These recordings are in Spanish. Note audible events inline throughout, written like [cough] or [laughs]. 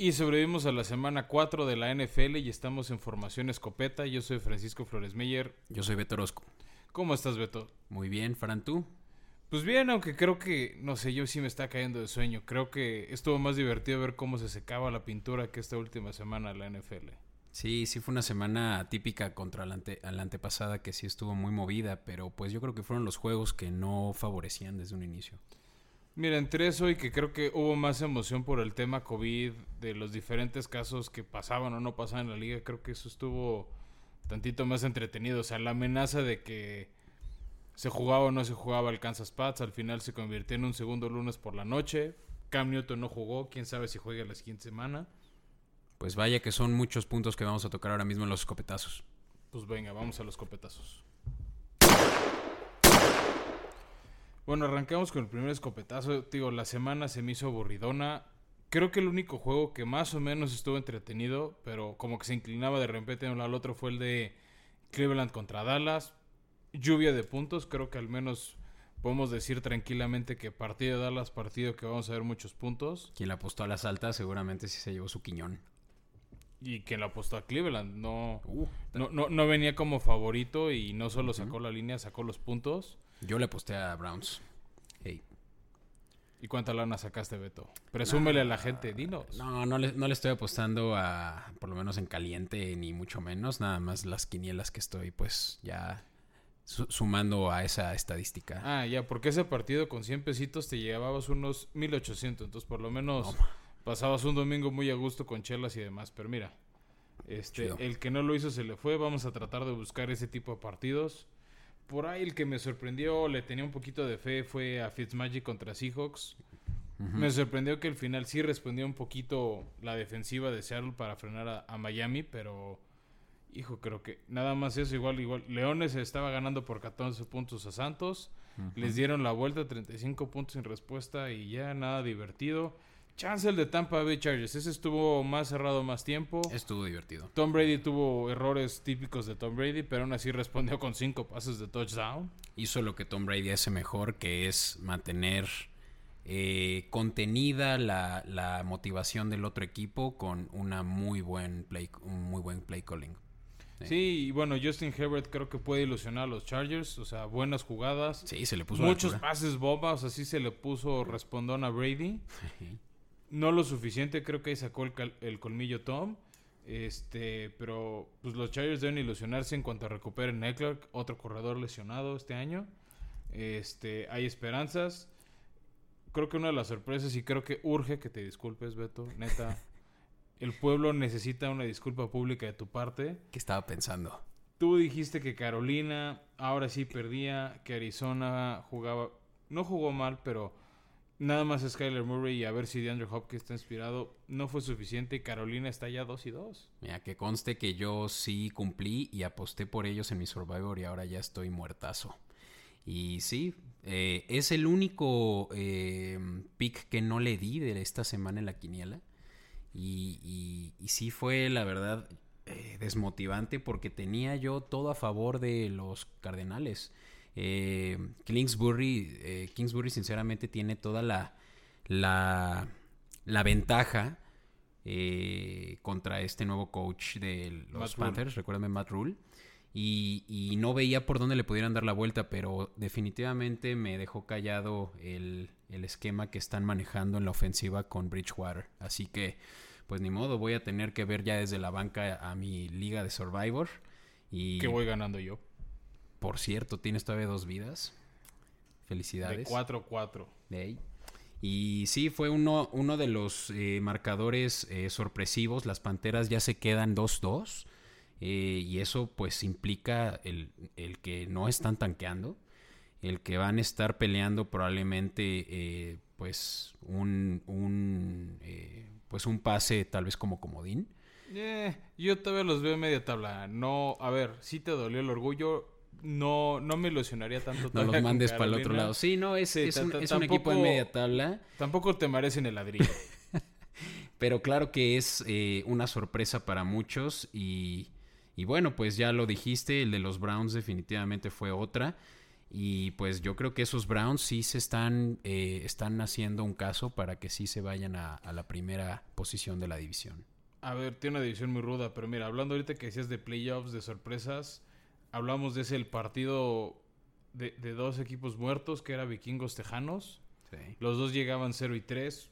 Y sobrevivimos a la semana 4 de la NFL y estamos en formación escopeta. Yo soy Francisco Flores Meyer. Yo soy Beto Orozco. ¿Cómo estás, Beto? Muy bien, Fran, ¿tú? Pues bien, aunque creo que, no sé, yo sí me está cayendo de sueño. Creo que estuvo más divertido ver cómo se secaba la pintura que esta última semana de la NFL. Sí, sí fue una semana típica contra la, ante, la antepasada que sí estuvo muy movida, pero pues yo creo que fueron los juegos que no favorecían desde un inicio. Mira, entre eso y que creo que hubo más emoción por el tema COVID, de los diferentes casos que pasaban o no pasaban en la liga, creo que eso estuvo tantito más entretenido. O sea, la amenaza de que se jugaba o no se jugaba el Kansas Pats, al final se convirtió en un segundo lunes por la noche. Cam Newton no jugó, quién sabe si juega la siguiente semana. Pues vaya que son muchos puntos que vamos a tocar ahora mismo en los escopetazos. Pues venga, vamos a los escopetazos. Bueno, arrancamos con el primer escopetazo. Digo, la semana se me hizo aburridona. Creo que el único juego que más o menos estuvo entretenido, pero como que se inclinaba de repente de uno al otro, fue el de Cleveland contra Dallas. Lluvia de puntos, creo que al menos podemos decir tranquilamente que partido de Dallas, partido que vamos a ver muchos puntos. Quien le apostó a las altas seguramente sí se llevó su quiñón. Y quien le apostó a Cleveland, no, uh, no, no, no, venía como favorito y no solo sacó la línea, sacó los puntos. Yo le aposté a Browns. Hey. ¿Y cuánta lana sacaste, Beto? Presúmele a la gente, dinos. No, no le, no le estoy apostando a, por lo menos en caliente, ni mucho menos. Nada más las quinielas que estoy, pues, ya sumando a esa estadística. Ah, ya, porque ese partido con 100 pesitos te llevabas unos 1800. Entonces, por lo menos, pasabas un domingo muy a gusto con chelas y demás. Pero mira, este, el que no lo hizo se le fue. Vamos a tratar de buscar ese tipo de partidos. Por ahí el que me sorprendió, le tenía un poquito de fe, fue a Fitzmagic contra Seahawks. Me sorprendió que al final sí respondió un poquito la defensiva de Seattle para frenar a, a, Miami, pero hijo, creo que nada más eso, igual, igual. Leones estaba ganando por 14 puntos a Santos, les dieron la vuelta, 35 puntos en respuesta y ya nada divertido. Chance el de Tampa Bay Chargers. Ese estuvo más cerrado más tiempo. Estuvo divertido. Tom Brady tuvo errores típicos de Tom Brady, pero aún así respondió con cinco pases de touchdown. Hizo lo que Tom Brady hace mejor, que es mantener eh, contenida la, la, motivación del otro equipo con una muy buen play, un muy buen play calling. Sí. y bueno, Justin Herbert creo que puede ilusionar a los Chargers, o sea, buenas jugadas. Sí, se le puso muchos pases bombas, así se le puso respondón a Brady. [laughs] no lo suficiente, creo que ahí sacó el, el, colmillo Tom. Este, pero pues los Chargers deben ilusionarse en cuanto a recuperen Eckler, otro corredor lesionado este año. Este, hay esperanzas. Creo que una de las sorpresas y creo que urge que te disculpes, Beto, neta. [laughs] el pueblo necesita una disculpa pública de tu parte. ¿Qué estaba pensando? Tú dijiste que Carolina ahora sí perdía, que Arizona jugaba, no jugó mal, pero Nada más Skyler Murray y a ver si DeAndre Hopkins está inspirado. No fue suficiente. Carolina está ya 2 y 2. Mira, que conste que yo sí cumplí y aposté por ellos en mi Survivor y ahora ya estoy muertazo. Y sí, eh, es el único eh, pick que no le di de esta semana en la quiniela. Y, sí fue, la verdad, eh, desmotivante porque tenía yo todo a favor de los Cardenales. Eh, Kingsbury, eh, Kingsbury sinceramente tiene toda la, la, la ventaja eh, contra este nuevo coach de los Panthers, recuérdame Matt Rule. Y, y, no veía por dónde le pudieran dar la vuelta, pero definitivamente me dejó callado el, el, esquema que están manejando en la ofensiva con Bridgewater. Así que, pues ni modo, voy a tener que ver ya desde la banca a mi liga de Survivor. Y... Que voy ganando yo. Por cierto, tienes todavía dos vidas. Felicidades. De 4-4. Y sí, fue uno, uno de los eh, marcadores eh, sorpresivos. Las Panteras ya se quedan 2-2. Eh, y eso pues implica el, el, que no están tanqueando. El que van a estar peleando probablemente pues un, un pues un pase tal vez como comodín. yo todavía los veo en media tabla. No, a ver, sí te dolió el orgullo no, no me ilusionaría tanto. No los mandes para el otro lado. Sí, no, es, es, un, equipo en media tabla. Tampoco te merecen el ladrillo. [laughs] Pero claro que es eh, una sorpresa para muchos y, y, bueno, pues ya lo dijiste, el de los Browns definitivamente fue otra. Y pues yo creo que esos Browns sí se están, eh, están haciendo un caso para que sí se vayan a, a, la primera posición de la división. A ver, tiene una división muy ruda, pero mira, hablando ahorita que decías de playoffs, de sorpresas, hablamos de ese el partido de, de dos equipos muertos, que era Vikingos Tejanos. Sí. Los dos llegaban 0 y 3.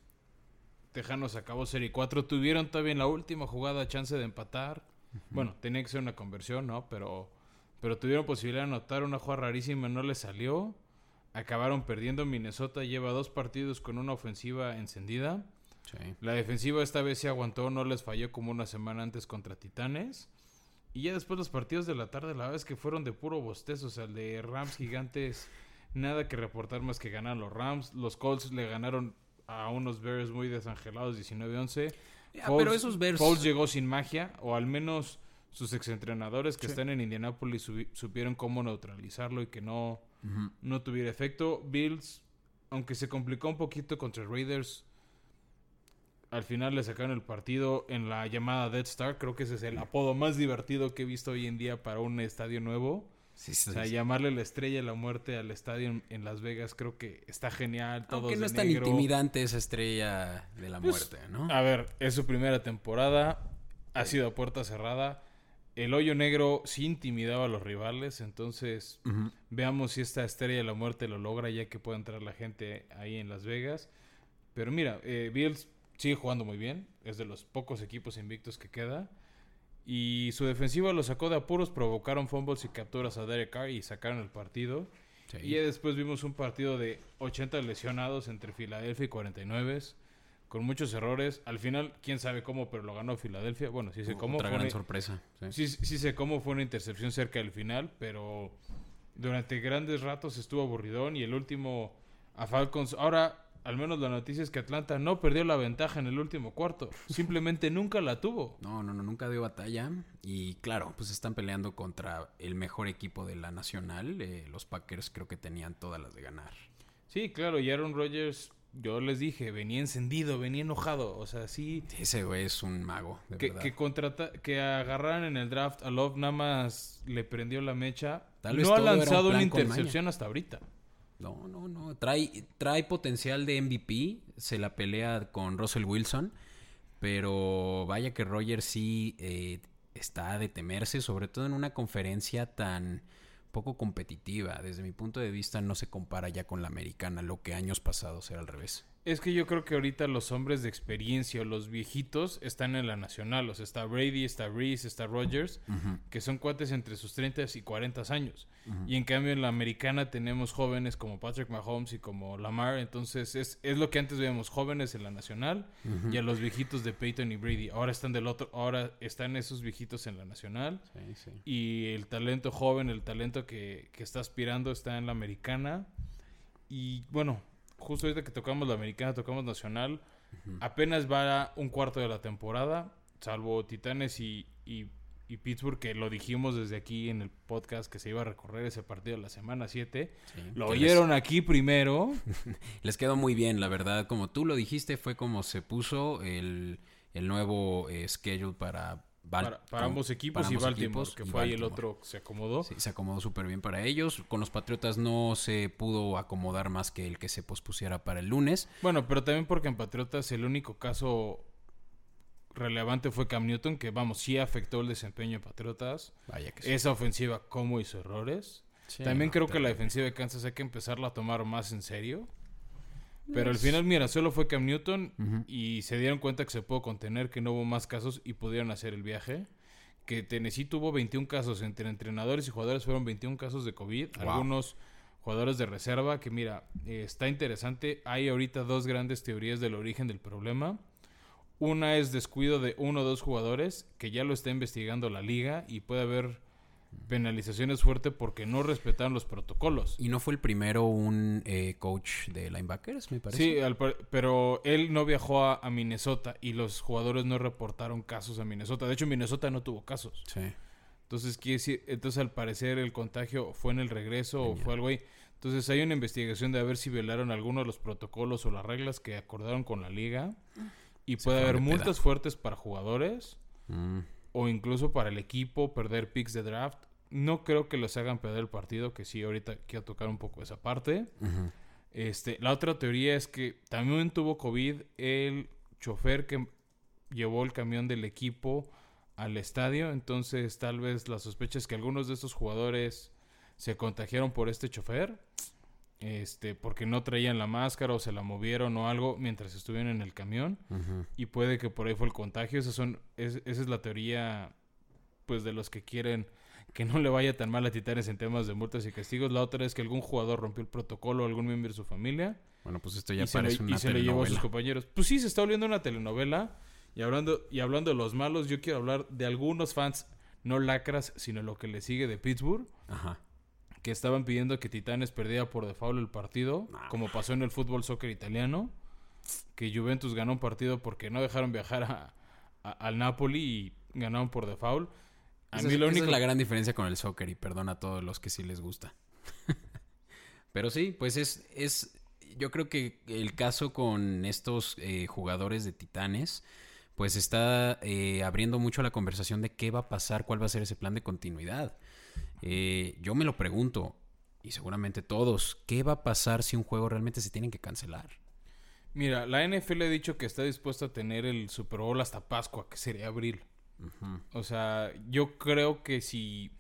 Tejanos acabó 0 y 4. Tuvieron todavía en la última jugada chance de empatar. Uh -huh. Bueno, tenía que ser una conversión, ¿no? Pero pero tuvieron posibilidad de anotar una jugada rarísima, no les salió. Acabaron perdiendo. Minnesota lleva dos partidos con una ofensiva encendida. Sí. La defensiva esta vez se aguantó, no les falló como una semana antes contra Titanes. Y ya después los partidos de la tarde, la verdad es que fueron de puro bostezo. O sea, el de Rams Gigantes, nada que reportar más que ganar los Rams. Los Colts le ganaron a unos Bears muy desangelados 19-11. Yeah, pero esos Bears... Colts llegó sin magia, o al menos sus exentrenadores que sí. están en Indianapolis supieron cómo neutralizarlo y que no, uh -huh. no tuviera efecto. Bills, aunque se complicó un poquito contra Raiders, al final le sacaron el partido en la llamada Dead Star. Creo que ese es el apodo más divertido que he visto hoy en día para un estadio nuevo. Sí, sí, o sea, sí. llamarle la estrella de la muerte al estadio en, en, Las Vegas creo que está genial. Todos Aunque no es tan negro. intimidante esa estrella de la Pues, muerte, ¿no? A ver, es su primera temporada. Ha sido a puerta cerrada. El hoyo negro sí intimidaba a los rivales. Entonces, veamos si esta estrella de la muerte lo logra ya que pueda entrar la gente ahí en Las Vegas. Pero mira, eh, Bills sigue jugando muy bien. Es de los pocos equipos invictos que queda. Y su defensiva lo sacó de apuros, provocaron fumbles y capturas a Derek Carr y sacaron el partido. Sí. Y después vimos un partido de 80 lesionados entre Filadelfia y 49 con muchos errores. Al final, quién sabe cómo, pero lo ganó Filadelfia. Bueno, sí sé cómo. Otra fue gran una- sorpresa. sí. sí, sí sé cómo fue una intercepción cerca del final, pero durante grandes ratos estuvo aburridón y el último a Falcons. Ahora, al menos la noticia es que Atlanta no perdió la ventaja en el último cuarto. Simplemente nunca la tuvo. No, no, no, nunca dio batalla. Y claro, pues están peleando contra el mejor equipo de la nacional. Eh, los Packers creo que tenían todas las de ganar. Sí, claro, y Aaron Rodgers, yo les dije, venía encendido, venía enojado. O sea, sí. Ese güey es un mago, de Que, verdad. que, contrata, que agarraran en el draft a Love nada más le prendió la mecha. Tal vez no ha un lanzado una intercepción hasta ahorita. No, no, no. Trae, trae potencial de MVP. Se la pelea con Russell Wilson. Pero vaya que Roger sí eh, está de temerse, sobre todo en una conferencia tan poco competitiva. Desde mi punto de vista no se compara ya con la americana, lo que años pasados era al revés. Es que yo creo que ahorita los hombres de experiencia o los viejitos están en la nacional. O sea, está Brady, está Reese, está Rogers, que son cuates entre sus 30 y 40 años. Y en cambio en la americana tenemos jóvenes como Patrick Mahomes y como Lamar. Entonces es, es lo que antes veíamos, jóvenes en la nacional y a los viejitos de Peyton y Brady. Ahora están del otro, ahora están esos viejitos en la nacional. Sí, sí. Y el talento joven, el talento que, que está aspirando está en la americana. Y bueno, justo ahorita que tocamos la americana, tocamos nacional. Apenas va un cuarto de la temporada, salvo Titanes y, y, y Pittsburgh, que lo dijimos desde aquí en el podcast que se iba a recorrer ese partido la semana 7. Sí, Lo les- oyeron aquí primero. [laughs] Les quedó muy bien, la verdad. Como tú lo dijiste, fue como se puso el, el nuevo eh, schedule para, Val- para, para con- ambos equipos para y Baltimore, equipos que fue ahí el Baltimore. otro se acomodó. Sí, se acomodó súper bien para ellos. Con los Patriotas no se pudo acomodar más que el que se pospusiera para el lunes. Bueno, pero también porque en Patriotas el único caso relevante fue Cam Newton, que vamos, sí afectó el desempeño de Patriotas. Vaya que sí. Esa ofensiva, cómo hizo errores. Sí, También no, creo que la defensiva de Kansas hay que empezarla a tomar más en serio. Pero al final, mira, solo fue Cam Newton y se dieron cuenta que se pudo contener, que no hubo más casos y pudieron hacer el viaje. Que Tennessee tuvo 21 casos, entre entrenadores y jugadores fueron 21 casos de COVID. Wow. Algunos jugadores de reserva, que mira, eh, está interesante. Hay ahorita dos grandes teorías del origen del problema. Una es descuido de uno o dos jugadores, que ya lo está investigando la liga y puede haber penalizaciones fuertes porque no respetaron los protocolos. Y no fue el primero un eh, coach de linebackers, me parece. Sí, al par- pero él no viajó a, a Minnesota y los jugadores no reportaron casos a Minnesota. De hecho, Minnesota no tuvo casos. Sí. Entonces, quiere decir, entonces al parecer el contagio fue en el regreso o fue algo ahí. Entonces hay una investigación de a ver si violaron alguno de los protocolos o las reglas que acordaron con la liga. Y Se puede haber multas fuertes para jugadores Mm, o incluso para el equipo perder picks de draft No creo que los hagan perder el partido, que sí, ahorita quiero tocar un poco esa parte. este, la otra teoría es que también tuvo COVID el chofer que llevó el camión del equipo al estadio. Entonces, tal vez la sospecha es que algunos de estos jugadores se contagiaron por este chofer. Este, porque no traían la máscara o se la movieron o algo mientras estuvieron en el camión. Y puede que por ahí fue el contagio. Esa, son, esa es la teoría, pues, de los que quieren que no le vaya tan mal a Titanes en temas de multas y castigos. La otra es que algún jugador rompió el protocolo o algún miembro de su familia. Bueno, pues esto ya parece una y se le llevó a sus compañeros. Pues sí, se está volviendo una telenovela. Y hablando, y hablando de los malos, yo quiero hablar de algunos fans, no lacras, sino lo que le sigue de Pittsburgh. Ajá. Que estaban pidiendo que Titanes perdiera por default el partido, como pasó en el fútbol soccer italiano. Que Juventus ganó un partido porque no dejaron viajar al Napoli y ganaron por default. A mí lo único... es la gran diferencia con el soccer y perdona a todos los que sí les gusta. [laughs] Pero sí, pues es, es, yo creo que el caso con estos eh, jugadores de Titanes pues está eh, abriendo mucho la conversación de qué va a pasar, cuál va a ser ese plan de continuidad. Eh, yo me lo pregunto, y seguramente todos, ¿qué va a pasar si un juego realmente se tiene que cancelar? Mira, la NFL ha dicho que está dispuesta a tener el Super Bowl hasta Pascua, que sería abril. O sea, yo creo que si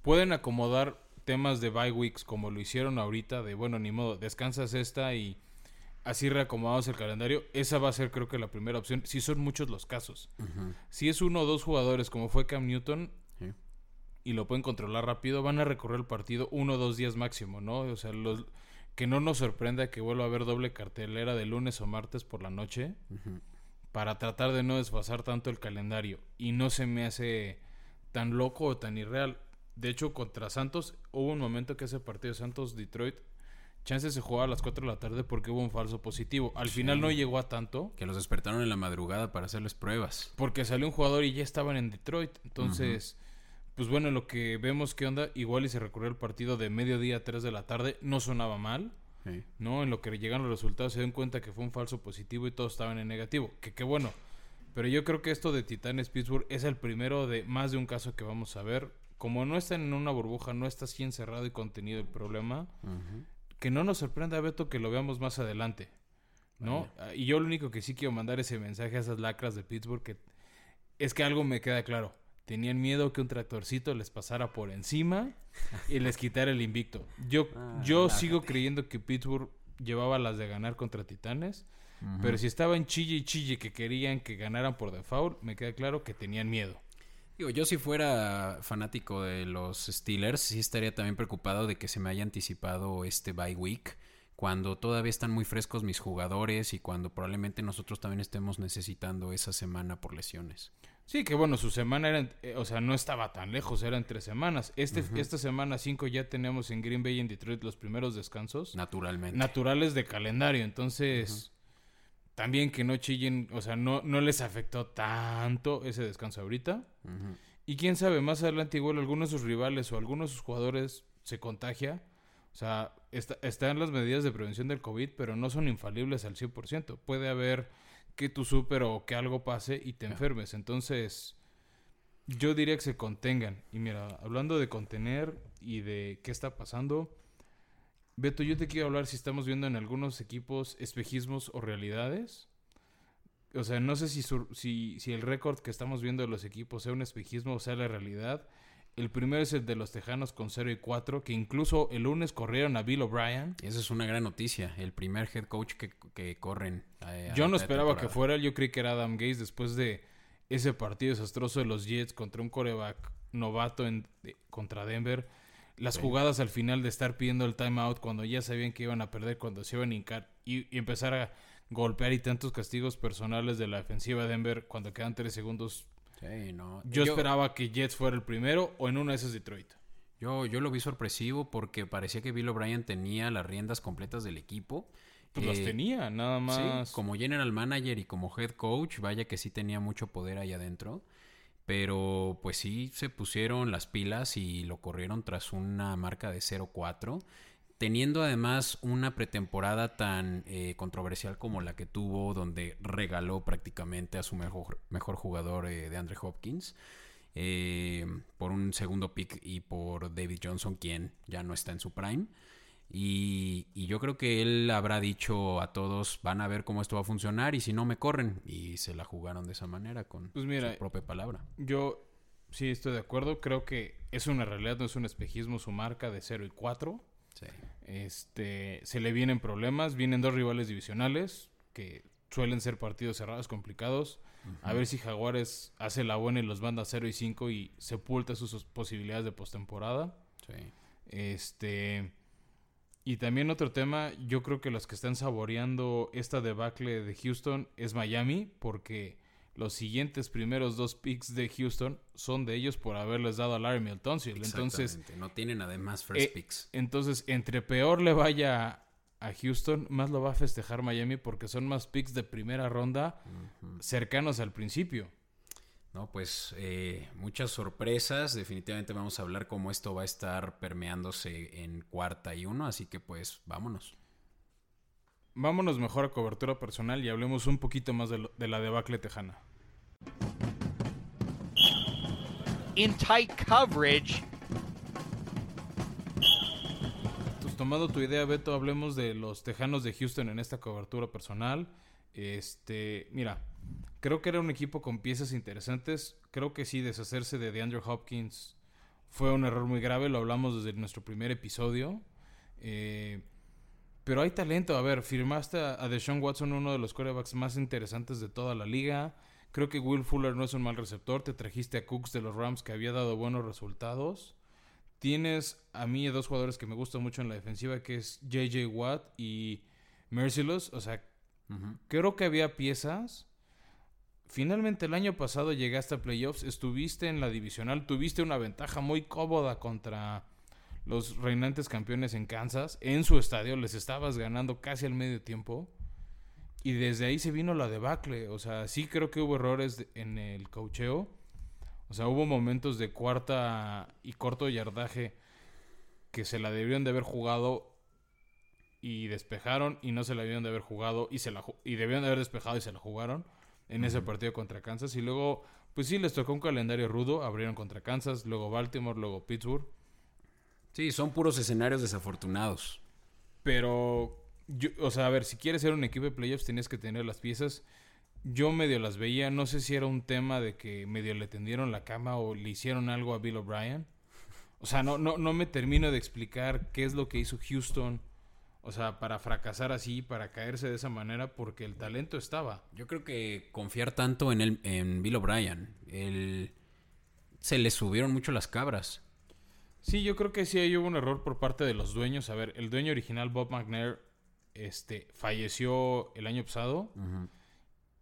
pueden acomodar temas de bye weeks como lo hicieron ahorita, de bueno, ni modo, descansas esta y así reacomodamos el calendario, esa va a ser creo que la primera opción, si son muchos los casos. Si es uno o dos jugadores como fue Cam Newton y lo pueden controlar rápido, van a recorrer el partido uno o dos días máximo, ¿no? O sea, los, que no nos sorprenda que vuelva a haber doble cartelera de lunes o martes por la noche para tratar de no desfasar tanto el calendario y no se me hace tan loco o tan irreal. De hecho, contra Santos hubo un momento que ese partido Santos-Detroit Chance se jugaba a las 4 de la tarde porque hubo un falso positivo. Al final no llegó a tanto. Que los despertaron en la madrugada para hacerles pruebas. Porque salió un jugador y ya estaban en Detroit. Entonces, pues bueno, lo que vemos que onda, igual y se recurrió el partido de mediodía a 3 de la tarde, no sonaba mal. ¿No? En lo que llegan los resultados se dan cuenta que fue un falso positivo y todos estaban en negativo. Que qué bueno. Pero yo creo que esto de Titanes Pittsburgh es el primero de más de un caso que vamos a ver. Como no están en una burbuja, no está así encerrado y contenido el problema que no nos sorprenda, Beto, que lo veamos más adelante. ¿No? Ah, y yo lo único que sí quiero mandar ese mensaje a esas lacras de Pittsburgh que es que algo me queda claro. Tenían miedo que un tractorcito les pasara por encima y les quitara el invicto. Yo, ah, yo sigo creyendo que Pittsburgh llevaba las de ganar contra Titanes. Pero si estaban chille y chille que querían que ganaran por default, me queda claro que tenían miedo. Digo, yo si fuera fanático de los Steelers, sí estaría también preocupado de que se me haya anticipado este bye week, cuando todavía están muy frescos mis jugadores y cuando probablemente nosotros también estemos necesitando esa semana por lesiones. Sí, que bueno, su semana era, eh, o sea, no estaba tan lejos, eran tres semanas. Este, Esta semana cinco ya tenemos en Green Bay y en Detroit los primeros descansos. Naturalmente. Naturales de calendario, entonces también que no chillen, o sea, no, no les afectó tanto ese descanso ahorita. Y quién sabe, más adelante igual algunos de sus rivales o algunos de sus jugadores se contagia. O sea, está, están las medidas de prevención del COVID, pero no son infalibles al 100%. Puede haber que tú super o que algo pase y te enfermes. Entonces, yo diría que se contengan. Y mira, hablando de contener y de qué está pasando, Beto, yo te quiero hablar si estamos viendo en algunos equipos espejismos o realidades. O sea, no sé si, si, si el récord que estamos viendo de los equipos sea un espejismo o sea la realidad. El primero es el de los Tejanos con 0 y 4, que incluso el lunes corrieron a Bill O'Brien. Esa es una gran noticia, el primer head coach que, que corren. yo no esperaba que fuera, yo creí que era Adam Gates después de ese partido desastroso de los Jets contra un coreback novato en, contra Denver las jugadas al final de estar pidiendo el timeout cuando ya sabían que iban a perder, cuando se iban a hincar y, empezar a golpear y tantos castigos personales de la defensiva de Denver cuando quedan tres segundos. Yo, esperaba que Jets fuera el primero o en una de esas Detroit. Yo, yo lo vi sorpresivo porque parecía que Bill O'Brien tenía las riendas completas del equipo. Pues las eh, tenía, nada más. como general manager y como head coach, vaya que sí tenía mucho poder ahí adentro. Pero pues sí se pusieron las pilas y lo corrieron tras una marca de 0-4. Teniendo además una pretemporada tan eh, controversial como la que tuvo, donde regaló prácticamente a su mejor, mejor jugador eh, de Andre Hopkins. eh, por un segundo pick y por David Johnson, quien ya no está en su prime. Y, yo creo que él habrá dicho a todos, van a ver cómo esto va a funcionar y si no me corren. Y se la jugaron de esa manera con pues mira, su propia palabra. Yo sí estoy de acuerdo. Creo que es una realidad, no es un espejismo su marca de 0 y 4. Este, se le vienen problemas, vienen dos rivales divisionales que suelen ser partidos cerrados, complicados. A ver si Jaguares hace la buena y los manda 0 y 5 y sepulta sus posibilidades de postemporada. Sí. Este y también otro tema, yo creo que los que están saboreando esta debacle de Houston es Miami, porque los siguientes primeros dos picks de Houston son de ellos por haberles dado a Larry Milton. Entonces, no tienen además first eh, picks. Entonces, entre peor le vaya a Houston, más lo va a festejar Miami porque son más picks de primera ronda cercanos al principio. No, pues eh, muchas sorpresas. Definitivamente vamos a hablar cómo esto va a estar permeándose en cuarta y uno, así que pues vámonos. Vámonos mejor a cobertura personal y hablemos un poquito más de, de la debacle tejana. In tight coverage. Pues tomando tu idea, Beto, hablemos de los tejanos de Houston en esta cobertura personal. Este, mira, Creo que era un equipo con piezas interesantes. Creo que sí, deshacerse de DeAndre Hopkins fue un error muy grave. Lo hablamos desde nuestro primer episodio. Eh, pero hay talento. A ver, firmaste a Deshaun Watson, uno de los quarterbacks más interesantes de toda la liga. Creo que Will Fuller no es un mal receptor. Te trajiste a Cooks de los Rams que había dado buenos resultados. Tienes a mí dos jugadores que me gustan mucho en la defensiva, que es JJ Watt y Merciless. O sea, creo que había piezas Finalmente el año pasado llegaste a playoffs, estuviste en la divisional, tuviste una ventaja muy cómoda contra los reinantes campeones en Kansas, en su estadio, les estabas ganando casi al medio tiempo. Y desde ahí se vino la debacle. O sea, sí creo que hubo errores en el cocheo. O sea, hubo momentos de cuarta y corto yardaje que se la debieron de haber jugado y despejaron y no se la debieron de haber jugado y se la y debieron de haber despejado y se la jugaron en ese partido contra Kansas. Y luego, pues sí, les tocó un calendario rudo. Abrieron contra Kansas, luego Baltimore, luego Pittsburgh. Sí, son puros escenarios desafortunados. Pero, yo, o sea, a ver, si quieres ser un equipo de playoffs, tienes que tener las piezas. Yo medio las veía, no sé si era un tema de que medio le tendieron la cama o le hicieron algo a Bill O'Brien. O sea, no, no, no me termino de explicar qué es lo que hizo Houston o sea, para fracasar así, para caerse de esa manera, porque el talento estaba. Yo creo que confiar tanto en, el, en Bill O'Brien, el... se le subieron mucho las cabras. Sí, yo creo que sí hay hubo un error por parte de los dueños. A ver, el dueño original, Bob McNair, este, falleció el año pasado.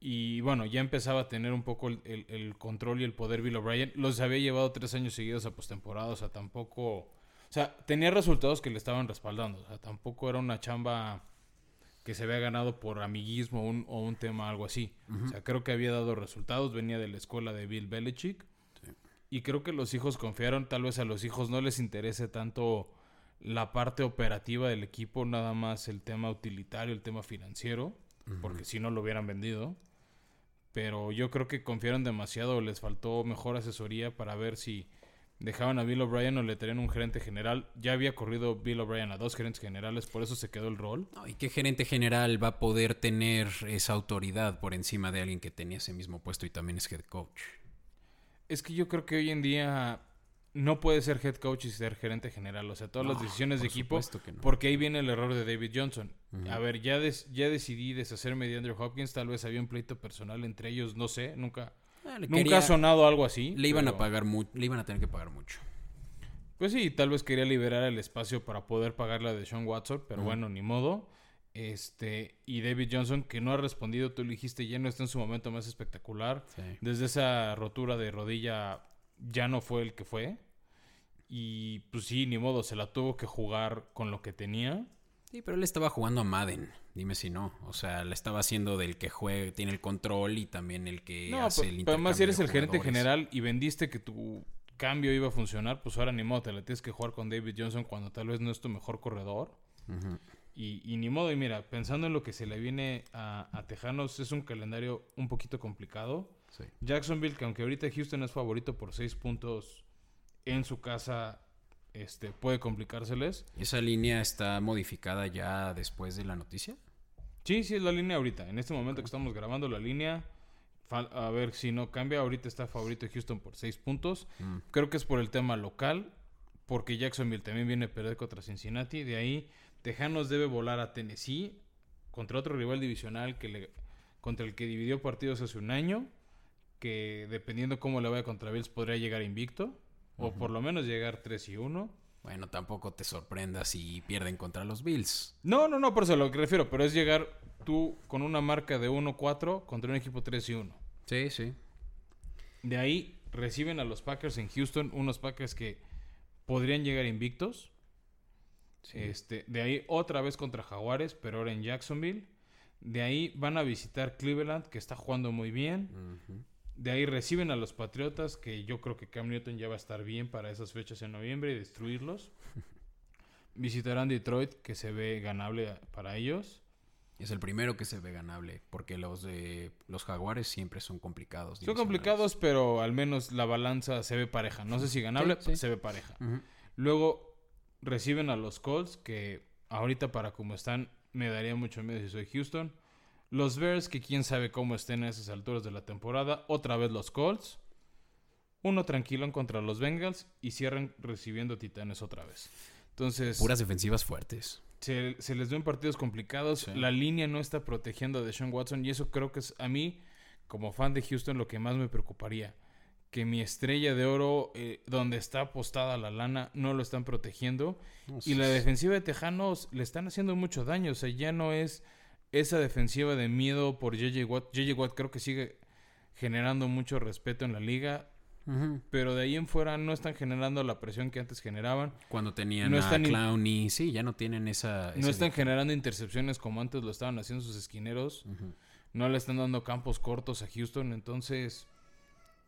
Y bueno, ya empezaba a tener un poco el, el, control y el poder Bill O'Brien. Los había llevado tres años seguidos a postemporada, o sea, tampoco o sea, tenía resultados que le estaban respaldando. O sea, tampoco era una chamba que se había ganado por amiguismo o un tema algo así. O sea, creo que había dado resultados. Venía de la escuela de Bill Belichick. Y creo que los hijos confiaron. Tal vez a los hijos no les interese tanto la parte operativa del equipo, nada más el tema utilitario, el tema financiero. Porque si no lo hubieran vendido. Pero yo creo que confiaron demasiado. Les faltó mejor asesoría para ver si dejaban a Bill O'Brien o le tenían un gerente general. Ya había corrido Bill O'Brien a dos gerentes generales, por eso se quedó el rol. ¿Y qué gerente general va a poder tener esa autoridad por encima de alguien que tenía ese mismo puesto y también es head coach? Es que yo creo que hoy en día no puede ser head coach y ser gerente general. O sea, todas las decisiones de equipo. Porque ahí viene el error de David Johnson. A ver, ya, ya decidí deshacerme de Andrew Hopkins. Tal vez había un pleito personal entre ellos, no sé, nunca Ah, Nunca ha sonado algo así. Le iban a pagar mucho, le iban a tener que pagar mucho. Pues sí, tal vez quería liberar el espacio para poder pagarle a Sean Watson, pero bueno, ni modo. Este, y David Johnson, que no ha respondido, tú le dijiste, ya no está en su momento más espectacular. Desde esa rotura de rodilla ya no fue el que fue. Y pues sí, ni modo, se la tuvo que jugar con lo que tenía. Sí, pero él estaba jugando a Madden. Dime si no. O sea, le estaba haciendo del que juega, tiene el control y también el que hace el intercambio. Además, si eres el gerente general y vendiste que tu cambio iba a funcionar, pues ahora ni modo, te la tienes que jugar con David Johnson cuando tal vez no es tu mejor corredor. y, ni modo, y mira, pensando en lo que se le viene a, Tejanos, es un calendario un poquito complicado. Jacksonville, que aunque ahorita Houston es favorito por seis puntos en su casa, este, puede complicárseles. ¿Esa línea está modificada ya después de la noticia? Sí, sí, es la línea ahorita. En este momento que estamos grabando la línea, a ver si no cambia. Ahorita está favorito Houston por seis puntos. Mm. Creo que es por el tema local, porque Jacksonville también viene a perder contra Cincinnati. De ahí, Tejanos debe volar a Tennessee contra otro rival divisional que le, contra el que dividió partidos hace un año. Que dependiendo cómo le vaya contra Bills, podría llegar invicto. O por lo menos llegar 3 y 1. Bueno, tampoco te sorprendas si pierden contra los Bills. No, no, no, por eso a lo que refiero, pero es llegar tú con una marca de 1-4 contra un equipo 3 y 1. Sí, sí. De ahí reciben a los Packers en Houston, unos Packers que podrían llegar invictos. Este, de ahí otra vez contra Jaguares, pero ahora en Jacksonville. De ahí van a visitar Cleveland, que está jugando muy bien. De ahí reciben a los Patriotas, que yo creo que Cam Newton ya va a estar bien para esas fechas en noviembre y destruirlos. [laughs] Visitarán Detroit, que se ve ganable para ellos. Es el primero que se ve ganable, porque los de los Jaguares siempre son complicados. Son complicados, pero al menos la balanza se ve pareja. No sé si ganable, se ve pareja. Luego reciben a los Colts, que ahorita para como están, me daría mucho miedo si soy Houston. Los Bears, que quién sabe cómo estén a esas alturas de la temporada. Otra vez los Colts. Uno tranquilo contra los Bengals y cierran recibiendo Titanes otra vez. Entonces. Puras defensivas fuertes. Se, les ven partidos complicados. La línea no está protegiendo a Deshaun Watson. Y eso creo que es a mí, como fan de Houston, lo que más me preocuparía. Que mi estrella de oro, eh, donde está apostada la lana, no lo están protegiendo. y la defensiva de Tejanos le están haciendo mucho daño. O sea, ya no es esa defensiva de miedo por JJ Watt. JJ Watt creo que sigue generando mucho respeto en la liga. Pero de ahí en fuera no están generando la presión que antes generaban. Cuando tenían no a Clowney, sí, ya no tienen esa... No están generando intercepciones como antes lo estaban haciendo sus esquineros. No le están dando campos cortos a Houston, entonces...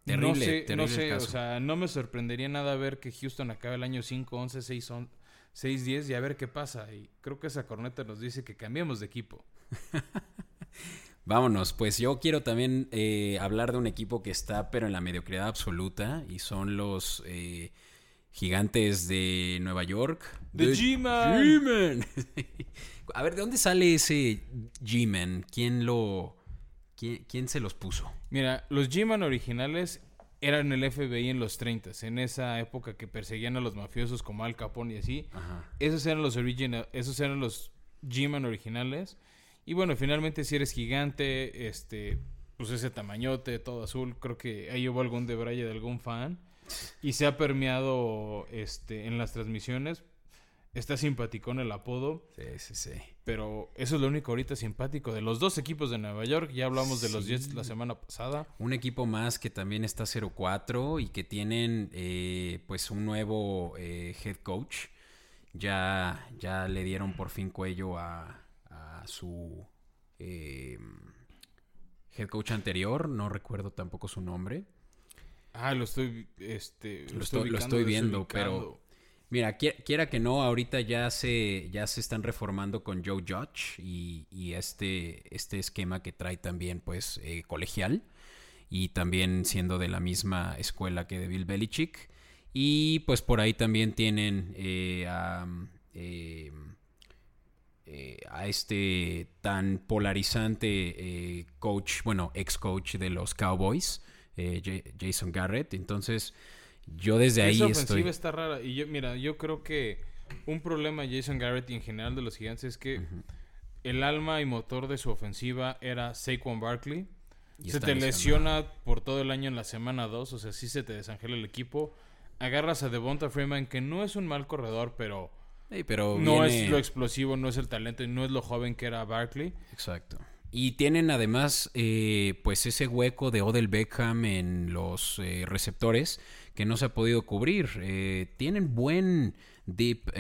Terrible, no sé, o sea, no me sorprendería nada ver que Houston acabe el año 5, 11, 6, 6, 10 y a ver qué pasa. Y creo que esa corneta nos dice que cambiemos de equipo. [laughs] Vámonos, pues yo quiero también eh, hablar de un equipo que está pero en la mediocridad absoluta y son los eh, gigantes de Nueva York. The G-Man. [laughs] A ver, ¿de dónde sale ese G-Man? ¿Quién lo... Quién, se los puso? Mira, los G-Man originales eran el FBI en los 30, en esa época que perseguían a los mafiosos como Al Capone y así. Esos eran los original, esos eran los G-Man originales. Y bueno, finalmente si eres gigante, este, pues ese tamañote, todo azul, creo que ahí hubo algún debraye de algún fan. Y se ha permeado este, en las transmisiones. Está simpaticón el apodo. Sí, sí, sí. Pero eso es lo único ahorita simpático. De los dos equipos de Nueva York, ya hablamos de los Jets la semana pasada. Un equipo más que también está 0-4 y que tienen eh, pues un nuevo eh, head coach. Ya, ya le dieron por fin cuello a, su eh, head coach anterior, no recuerdo tampoco su nombre. Ah, lo estoy, este, lo, estoy, viendo, pero mira, quiera, que no, ahorita ya se, ya se están reformando con Joe Judge y, este, este esquema que trae también, pues, eh, colegial y también siendo de la misma escuela que de Bill Belichick. Y pues por ahí también tienen eh, a eh, a este tan polarizante eh, coach, bueno, ex coach de los Cowboys, eh, Jason Garrett. Entonces, yo desde ahí Esa ofensiva está rara. Y yo, mira, yo creo que un problema de Jason Garrett y en general de los gigantes es que el alma y motor de su ofensiva era Saquon Barkley. se te lesiona por todo el año en la semana 2, o sea, sí se te desangela el equipo. Agarras a Devonta Freeman, que no es un mal corredor, pero pero no es lo explosivo, no es el talento y no es lo joven que era Barkley. Exacto. Y tienen además eh, pues ese hueco de Odell Beckham en los eh, receptores que no se ha podido cubrir. Eh, tienen buen deep,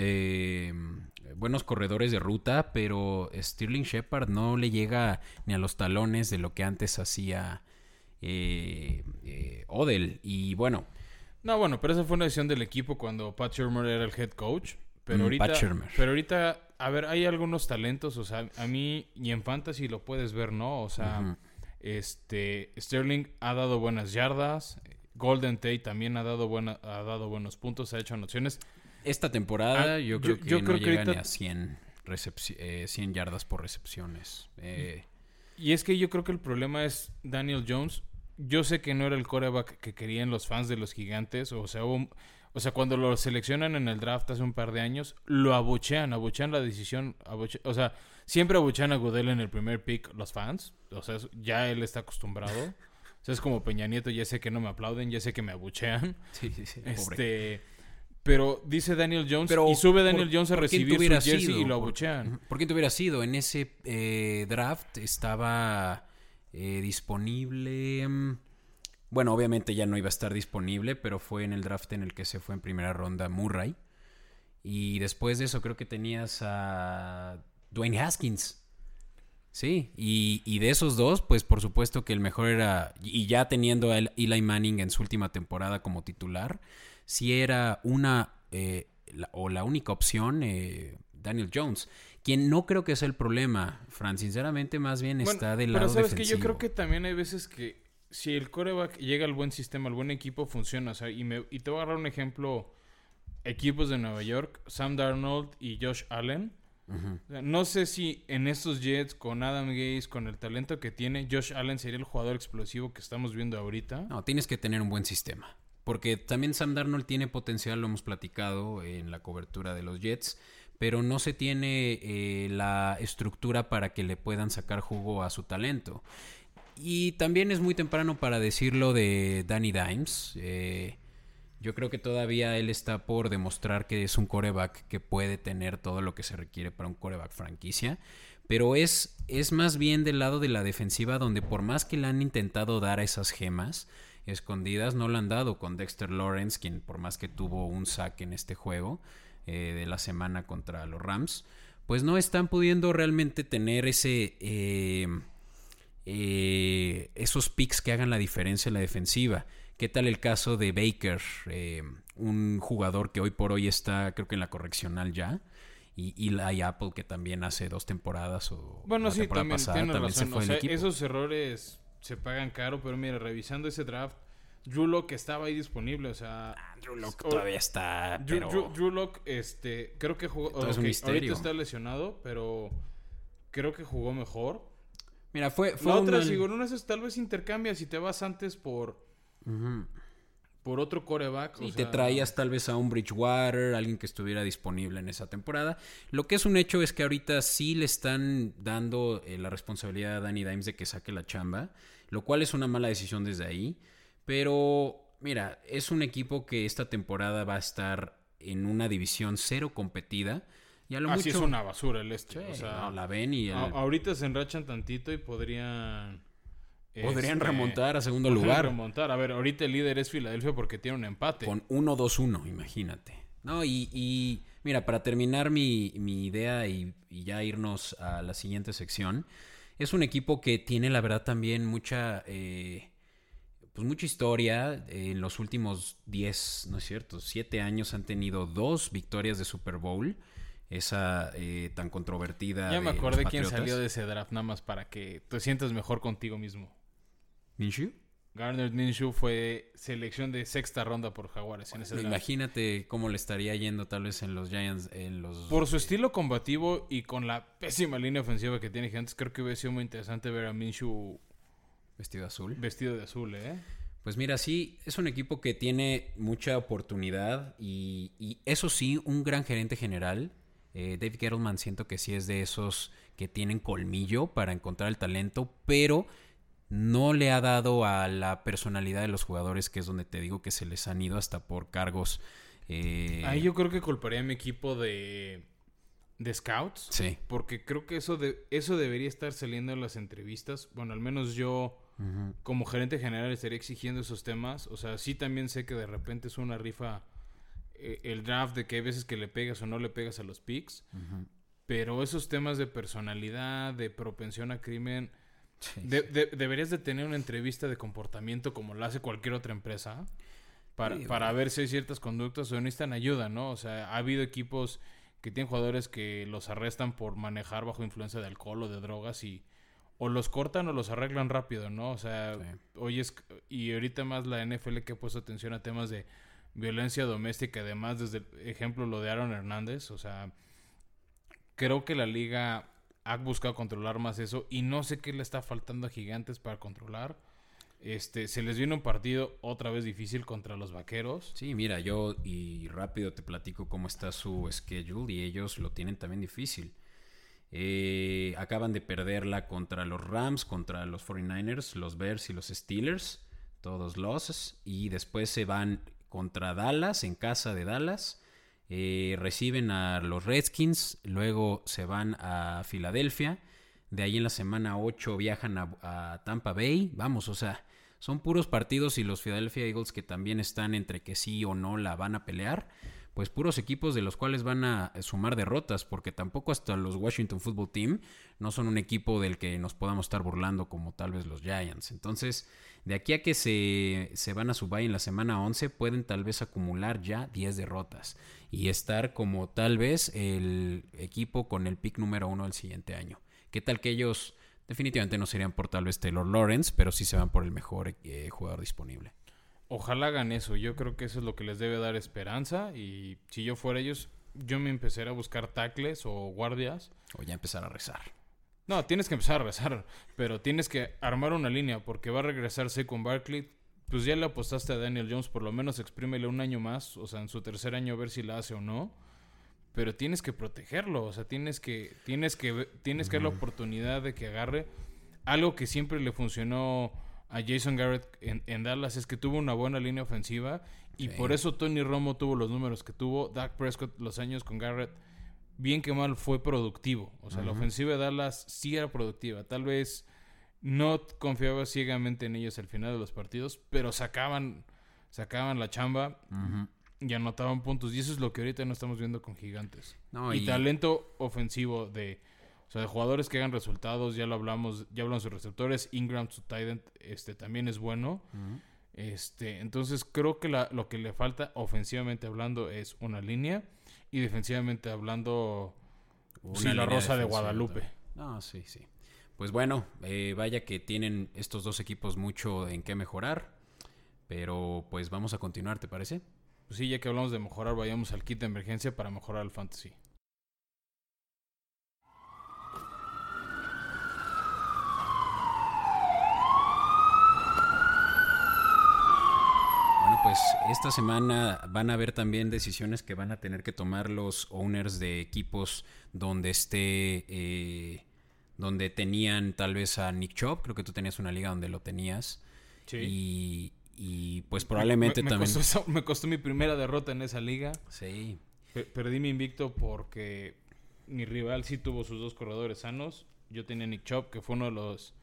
buenos corredores de ruta, pero Sterling Shepard no le llega ni a los talones de lo que antes hacía Odell. Y bueno. No, bueno, pero esa fue una decisión del equipo cuando Pat Shermer era el head coach. Pero ahorita, pero ahorita, a ver, hay algunos talentos, o sea, a mí y en Fantasy lo puedes ver, ¿no? O sea, Este, Sterling ha dado buenas yardas. Golden Tate también ha dado, buena, ha dado buenos puntos, ha hecho anotaciones. Esta temporada ah, yo creo que no llega ni a 100, 100 eh, yardas por recepciones. Eh, y es que yo creo que el problema es Daniel Jones. Yo sé que no era el coreback que querían los fans de los gigantes. O sea, o sea, cuando lo seleccionan en el draft hace un par de años, lo abuchean, abuchean la decisión. o sea, siempre abuchean a Goodell en el primer pick los fans. O sea, ya él está acostumbrado. o sea, es como Peña Nieto, ya sé que no me aplauden, ya sé que me abuchean. [laughs] Sí, sí, sí. Este, pero dice Daniel Jones y sube Daniel Jones a recibir su jersey y lo abuchean. ¿Por qué te hubiera sido? En ese eh, draft estaba eh, disponible... Bueno, obviamente ya no iba a estar disponible, pero fue en el draft en el que se fue en primera ronda Murray. Y después de eso creo que tenías a Dwayne Haskins. Sí, y, de esos dos, pues por supuesto que el mejor era, y ya teniendo a Eli Manning en su última temporada como titular, si era una eh, o la única opción eh, Daniel Jones, quien no creo que sea el problema, Fran, sinceramente más bien está del lado pero sabes que yo creo que también hay veces que si el coreback llega al buen sistema, al buen equipo, funciona, o sea, y, me, y te voy a agarrar un ejemplo, equipos de Nueva York, Sam Darnold y Josh Allen, no sé si en estos Jets, con Adam Gaze, con el talento que tiene, Josh Allen sería el jugador explosivo que estamos viendo ahorita. No, tienes que tener un buen sistema. Porque también Sam Darnold tiene potencial, lo hemos platicado en la cobertura de los Jets, pero no se tiene eh, la estructura para que le puedan sacar jugo a su talento. Y también es muy temprano para decirlo de Danny Dimes. Eh, yo creo que todavía él está por demostrar que es un coreback que puede tener todo lo que se requiere para un coreback franquicia. Pero es, es más bien del lado de la defensiva donde por más que le han intentado dar a esas gemas escondidas, no lo han dado con Dexter Lawrence, quien por más que tuvo un sack en este juego eh, de la semana contra los Rams, pues no están pudiendo realmente tener ese... Eh, eh, esos picks que hagan la diferencia en la defensiva. ¿Qué tal el caso de Baker? Eh, un jugador que hoy por hoy está, creo que en la correccional ya. Y Eli Apple, que también hace dos temporadas o bueno, sí, también, también se fue Esos errores se pagan caro, pero mira, revisando ese draft, Drew que estaba ahí disponible, o sea... Ah, Drew todavía está, Drew, este, creo que jugó... ahorita está lesionado, pero creo que jugó mejor. Mira, fue... fue La otra, si con una tal vez intercambias y te vas antes por por otro coreback. Y te traías tal vez a un Bridgewater, alguien que estuviera disponible en esa temporada. Lo que es un hecho es que ahorita sí le están dando eh, la responsabilidad a Danny Dimes de que saque la chamba, lo cual es una mala decisión desde ahí. Pero, mira, es un equipo que esta temporada va a estar en una división cero competida. Y lo Así es una basura el este. la ven y... ahorita se enrachan tantito y podrían Podrían este, remontar a segundo lugar. remontar. A ver, ahorita el líder es Filadelfia porque tiene un empate. Con 1-2-1, imagínate. No, y, mira, para terminar mi, idea y, ya irnos a la siguiente sección, es un equipo que tiene, la verdad, también mucha, eh, pues mucha historia. En los últimos 10, ¿no es cierto? 7 años han tenido dos victorias de Super Bowl esa eh, tan controvertida. Ya me acordé quién salió de ese draft, nada más para que te sientas mejor contigo mismo. Minshew. Garner Minshew fue selección de sexta ronda por Jaguares en ese Imagínate cómo le estaría yendo tal vez en los Giants, en los... Por su estilo combativo y con la pésima línea ofensiva que tiene Giants, creo que hubiera sido muy interesante ver a Minshew... Vestido azul. Vestido de azul, ¿eh? Pues mira, sí, es un equipo que tiene mucha oportunidad y, eso sí, un gran gerente general. Eh, David Gettleman siento que sí es de esos que tienen colmillo para encontrar el talento, pero no le ha dado a la personalidad de los jugadores, que es donde te digo que se les han ido hasta por cargos. Eh... Ahí yo creo que culparía a mi equipo de, de scouts. Sí. Porque creo que eso, de, eso debería estar saliendo en las entrevistas. Bueno, al menos yo, como gerente general, estaría exigiendo esos temas. O sea, sí también sé que de repente es una rifa el draft de que hay veces que le pegas o no le pegas a los picks. Pero esos temas de personalidad, de propensión a crimen deberías de tener una entrevista de comportamiento como lo hace cualquier otra empresa para, para ver si hay ciertas conductas o necesitan ayuda, ¿no? O sea, ha habido equipos que tienen jugadores que los arrestan por manejar bajo influencia de alcohol o de drogas y o los cortan o los arreglan rápido, ¿no? O sea, hoy es y ahorita más la NFL que ha puesto atención a temas de violencia doméstica, además desde el ejemplo lo de Aaron Hernández, o sea, creo que la liga ha buscado controlar más eso y no sé qué le está faltando a Gigantes para controlar. Este, se les viene un partido otra vez difícil contra los Vaqueros. Sí, mira, yo y rápido te platico cómo está su schedule y ellos lo tienen también difícil. Eh, acaban de perderla contra los Rams, contra los 49ers, los Bears y los Steelers, todos losses. Y después se van contra Dallas, en casa de Dallas. Eh, reciben a los Redskins, luego se van a Filadelfia. De ahí en la semana 8 viajan a, Tampa Bay. Vamos, o sea, son puros partidos y los Philadelphia Eagles que también están entre que sí o no la van a pelear pues puros equipos de los cuales van a sumar derrotas, porque tampoco hasta los Washington Football Team no son un equipo del que nos podamos estar burlando como tal vez los Giants. Entonces, de aquí a que se, se van a subir en la semana 11, pueden tal vez acumular ya 10 derrotas y estar como tal vez el equipo con el pick número uno del siguiente año. ¿Qué tal que ellos definitivamente no serían por tal vez Taylor Lawrence, pero sí se van por el mejor eh, jugador disponible? Ojalá hagan eso. Yo creo que eso es lo que les debe dar esperanza. Y si yo fuera ellos, yo me empezaré a buscar tacles o guardias. O ya empezar a rezar. No, tienes que empezar a rezar. Pero tienes que armar una línea porque va a regresar con Barkley. Pues ya le apostaste a Daniel Jones, por lo menos exprímele un año más. O sea, en su tercer año a ver si la hace o no. Pero tienes que protegerlo. O sea, tienes que, tienes que, tienes que dar la oportunidad de que agarre algo que siempre le funcionó a Jason Garrett en, Dallas es que tuvo una buena línea ofensiva y por eso Tony Romo tuvo los números que tuvo. Dak Prescott los años con Garrett, bien que mal, fue productivo. O sea, la ofensiva de Dallas sí era productiva. Tal vez no confiaba ciegamente en ellos al final de los partidos, pero sacaban, sacaban la chamba. Y anotaban puntos. Y eso es lo que ahorita no estamos viendo con gigantes. y talento ofensivo de o sea, de jugadores que hagan resultados, ya lo hablamos, ya hablan sus receptores, Ingram, su tight este, también es bueno. Este, entonces creo que la, lo que le falta ofensivamente hablando es una línea y defensivamente hablando una la Rosa de Guadalupe. No, sí, sí. Pues bueno, eh, vaya que tienen estos dos equipos mucho en qué mejorar, pero pues vamos a continuar, ¿te parece? Pues sí, ya que hablamos de mejorar, vayamos al kit de emergencia para mejorar el fantasy. Pues esta semana van a haber también decisiones que van a tener que tomar los owners de equipos donde esté, eh, donde tenían tal vez a Nick Chubb, creo que tú tenías una liga donde lo tenías. Sí. Y, pues probablemente también... me costó mi primera derrota en esa liga. Sí. perdí mi invicto porque mi rival sí tuvo sus dos corredores sanos. Yo tenía Nick Chubb, que fue uno de los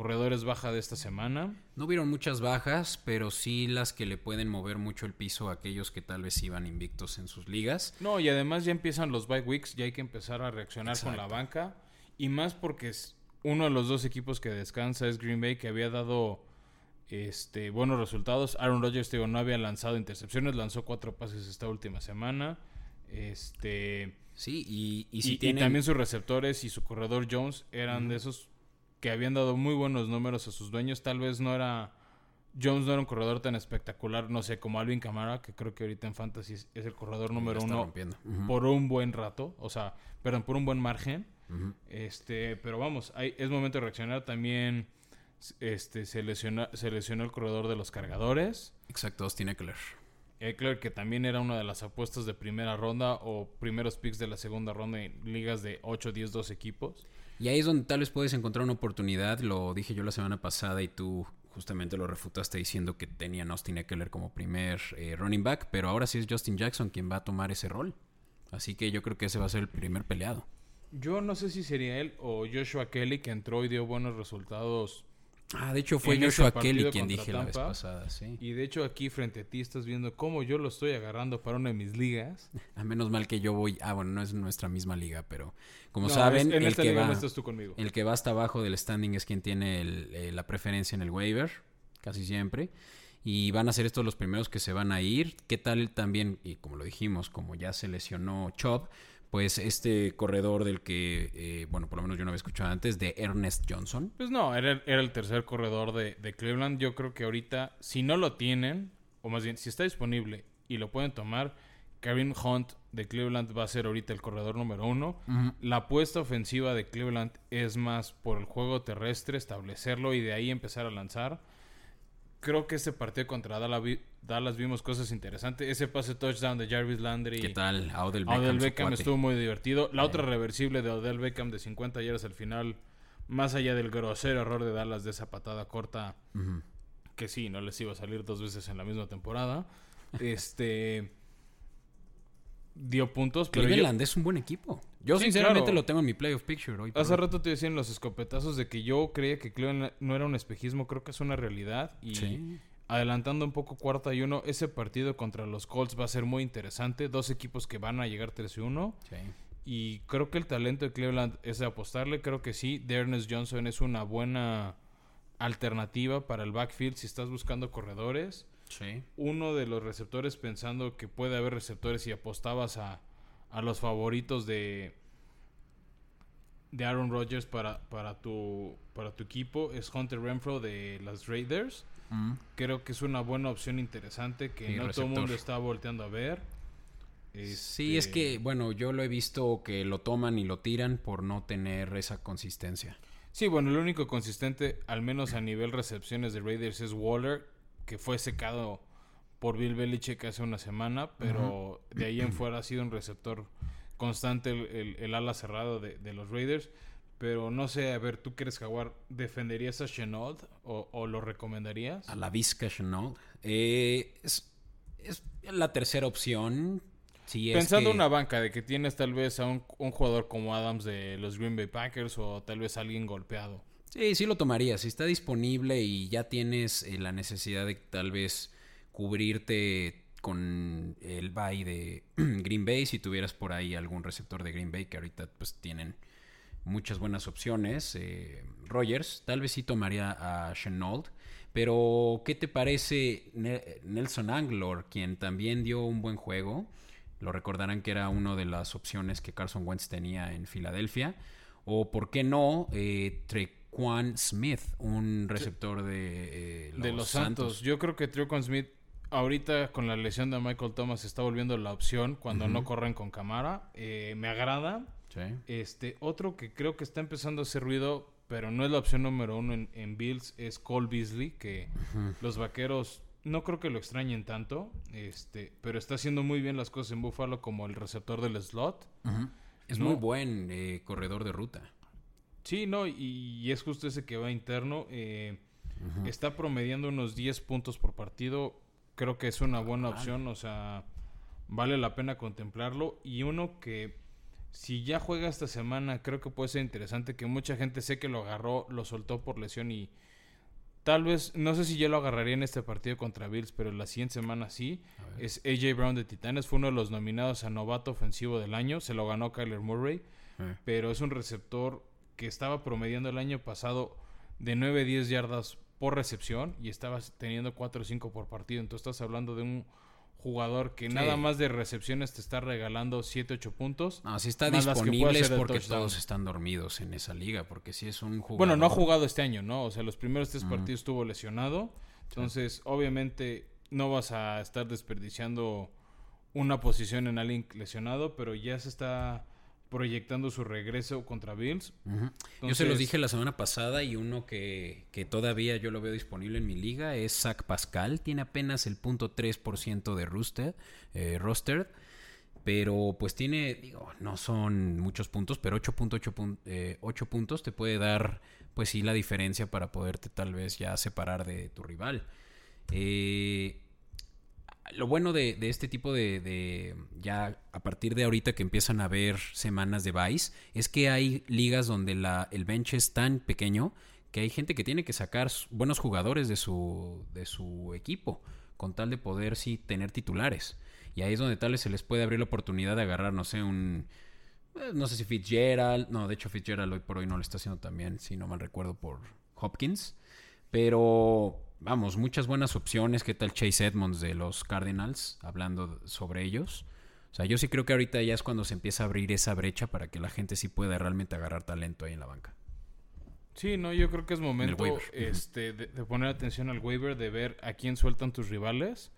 corredores baja de esta semana. No hubieron muchas bajas, pero sí las que le pueden mover mucho el piso a aquellos que tal vez iban invictos en sus ligas. No, y además ya empiezan los bye weeks, ya hay que empezar a reaccionar con la banca. Y más porque es uno de los dos equipos que descansa es Green Bay, que había dado este, buenos resultados. Aaron Rodgers no había lanzado intercepciones, lanzó cuatro pases esta última semana. Este. Sí, y, y, también sus receptores y su corredor Jones eran de esos que habían dado muy buenos números a sus dueños. Tal vez no era. Jones no era un corredor tan espectacular, no sé, como Alvin Kamara, que creo que ahorita en Fantasy es, el corredor número uno por un buen rato, o sea, perdón, por un buen margen. Este, pero vamos, hay, es momento de reaccionar. También este, se, lesionó, se lesionó el corredor de los cargadores. Exacto, Austin Eckler. Eckler, que también era una de las apuestas de primera ronda o primeros picks de la segunda ronda en ligas de 8, 10, 12 equipos. Y ahí es donde tal vez puedes encontrar una oportunidad. Lo dije yo la semana pasada y tú justamente lo refutaste diciendo que tenían Austin Eckler como primer eh, running back, pero ahora sí es Justin Jackson quien va a tomar ese rol. Así que yo creo que ese va a ser el primer peleado. Yo no sé si sería él o Joshua Kelly que entró y dio buenos resultados Ah, de hecho fue Joshua Kelly quien dije la vez pasada, sí. Y de hecho aquí frente a ti estás viendo cómo yo lo estoy agarrando para una de mis ligas. A [laughs] menos mal que yo voy, ah bueno, no es nuestra misma liga, pero como saben, el que va el que va hasta abajo del standing es quien tiene eh, la preferencia en el waiver, casi siempre. Y van a ser estos los primeros que se van a ir. ¿Qué tal también? Y como lo dijimos, como ya se lesionó Chop, pues este corredor del que, eh, bueno, por lo menos yo no había escuchado antes, de Ernest Johnson. Pues no, era, era el tercer corredor de, de, Cleveland. Yo creo que ahorita, si no lo tienen, o más bien, si está disponible y lo pueden tomar, Karim Hunt de Cleveland va a ser ahorita el corredor número uno. La apuesta ofensiva de Cleveland es más por el juego terrestre, establecerlo y de ahí empezar a lanzar. Creo que este partido contra Dallas, vimos cosas interesantes. Ese pase touchdown de Jarvis Landry. ¿Qué tal? Odell Beckham, Beckham estuvo muy divertido. La otra reversible de Odell Beckham de 50 yardas al final, más allá del grosero error de Dallas de esa patada corta, que sí, no les iba a salir dos veces en la misma temporada. [laughs] este dio puntos. Pero Cleveland es un buen equipo. Yo sinceramente lo tengo en mi playoff picture hoy. Hace rato te decían los escopetazos de que yo creía que Cleveland no era un espejismo, creo que es una realidad. Y adelantando un poco cuarta y uno, ese partido contra los Colts va a ser muy interesante. Dos equipos que van a llegar 3 y 1. Y creo que el talento de Cleveland es de apostarle, creo que sí. Ernest Johnson es una buena alternativa para el backfield si estás buscando corredores. Uno de los receptores pensando que puede haber receptores y apostabas a, a los favoritos de, de Aaron Rodgers para, para, tu, para tu equipo es Hunter Renfro de las Raiders. Mm. Creo que es una buena opción interesante que no todo el mundo está volteando a ver. Sí, es que, este, bueno, yo lo he visto que lo toman y lo tiran por no tener esa consistencia. Sí, bueno, el único consistente, al menos a nivel recepciones de Raiders, es Waller, que fue secado por Bill Belichick hace una semana, pero de ahí en fuera ha sido un receptor constante el, ala cerrado de, los Raiders. Pero no sé, a ver, ¿tú quieres Jaguar? ¿Defenderías a Chenault o, lo recomendarías? A la Vizca Chenault. Eh, es, la tercera opción. Pensando en una banca de que tienes tal vez a un, jugador como Adams de los Green Bay Packers o tal vez alguien golpeado. Sí, sí lo tomaría. Si está disponible y ya tienes eh, la necesidad de tal vez cubrirte con el bye de [clears throat] Green Bay, si tuvieras por ahí algún receptor de Green Bay, que ahorita pues tienen muchas buenas opciones. Eh, Rogers, tal vez sí tomaría a Chenault. Pero, ¿qué te parece Nelson Anglor, quien también dio un buen juego? Lo recordarán que era una de las opciones que Carson Wentz tenía en Filadelfia. O, ¿por qué no? Eh, Trequan Smith, un receptor de, eh, los, de los Santos. Yo creo que Trequan Smith ahorita con la lesión de Michael Thomas está volviendo la opción cuando no corren con cámara. Eh, me agrada. Este, otro que creo que está empezando a hacer ruido, pero no es la opción número uno en, Bills, es Cole Beasley, que los vaqueros no creo que lo extrañen tanto, este, pero está haciendo muy bien las cosas en Buffalo como el receptor del slot. Es muy buen eh, corredor de ruta. Sí, no, y, es justo ese que va interno. Eh, está promediando unos 10 puntos por partido creo que es una buena opción, o sea, vale la pena contemplarlo. Y uno que si ya juega esta semana, creo que puede ser interesante, que mucha gente sé que lo agarró, lo soltó por lesión y tal vez, no sé si ya lo agarraría en este partido contra Bills, pero la siguiente semana sí. Es AJ Brown de Titanes, fue uno de los nominados a novato ofensivo del año, se lo ganó Kyler Murray, pero es un receptor que estaba promediando el año pasado de 9-10 yardas por recepción y estabas teniendo 4 o 5 por partido. Entonces estás hablando de un jugador que nada más de recepciones te está regalando 7, 8 puntos. No, si está disponible es porque todos están dormidos en esa liga, porque si es un jugador... Bueno, no ha jugado este año, ¿no? O sea, los primeros tres partidos estuvo lesionado. Entonces, obviamente, no vas a estar desperdiciando una posición en alguien lesionado, pero ya se está proyectando su regreso contra Bills. yo se los dije la semana pasada y uno que, todavía yo lo veo disponible en mi liga es Zach Pascal. Tiene apenas el punto 3% de roster, eh, roster. Pero pues tiene, digo, no son muchos puntos, pero 8.8 eh, puntos te puede dar pues sí la diferencia para poderte tal vez ya separar de tu rival. Eh, lo bueno de, este tipo de, ya a partir de ahorita que empiezan a haber semanas de Vice, es que hay ligas donde la, el bench es tan pequeño que hay gente que tiene que sacar buenos jugadores de su, de su equipo con tal de poder sí tener titulares. Y ahí es donde tal vez se les puede abrir la oportunidad de agarrar, no sé, un... Eh, no sé si Fitzgerald, no, de hecho Fitzgerald hoy por hoy no lo está haciendo también, si no mal recuerdo, por Hopkins. Pero vamos, muchas buenas opciones. ¿Qué tal Chase Edmonds de los Cardinals? Hablando sobre ellos. O sea, yo sí creo que ahorita ya es cuando se empieza a abrir esa brecha para que la gente sí pueda realmente agarrar talento ahí en la banca. Sí, no, yo creo que es momento este, de, poner atención al waiver, de ver a quién sueltan tus rivales,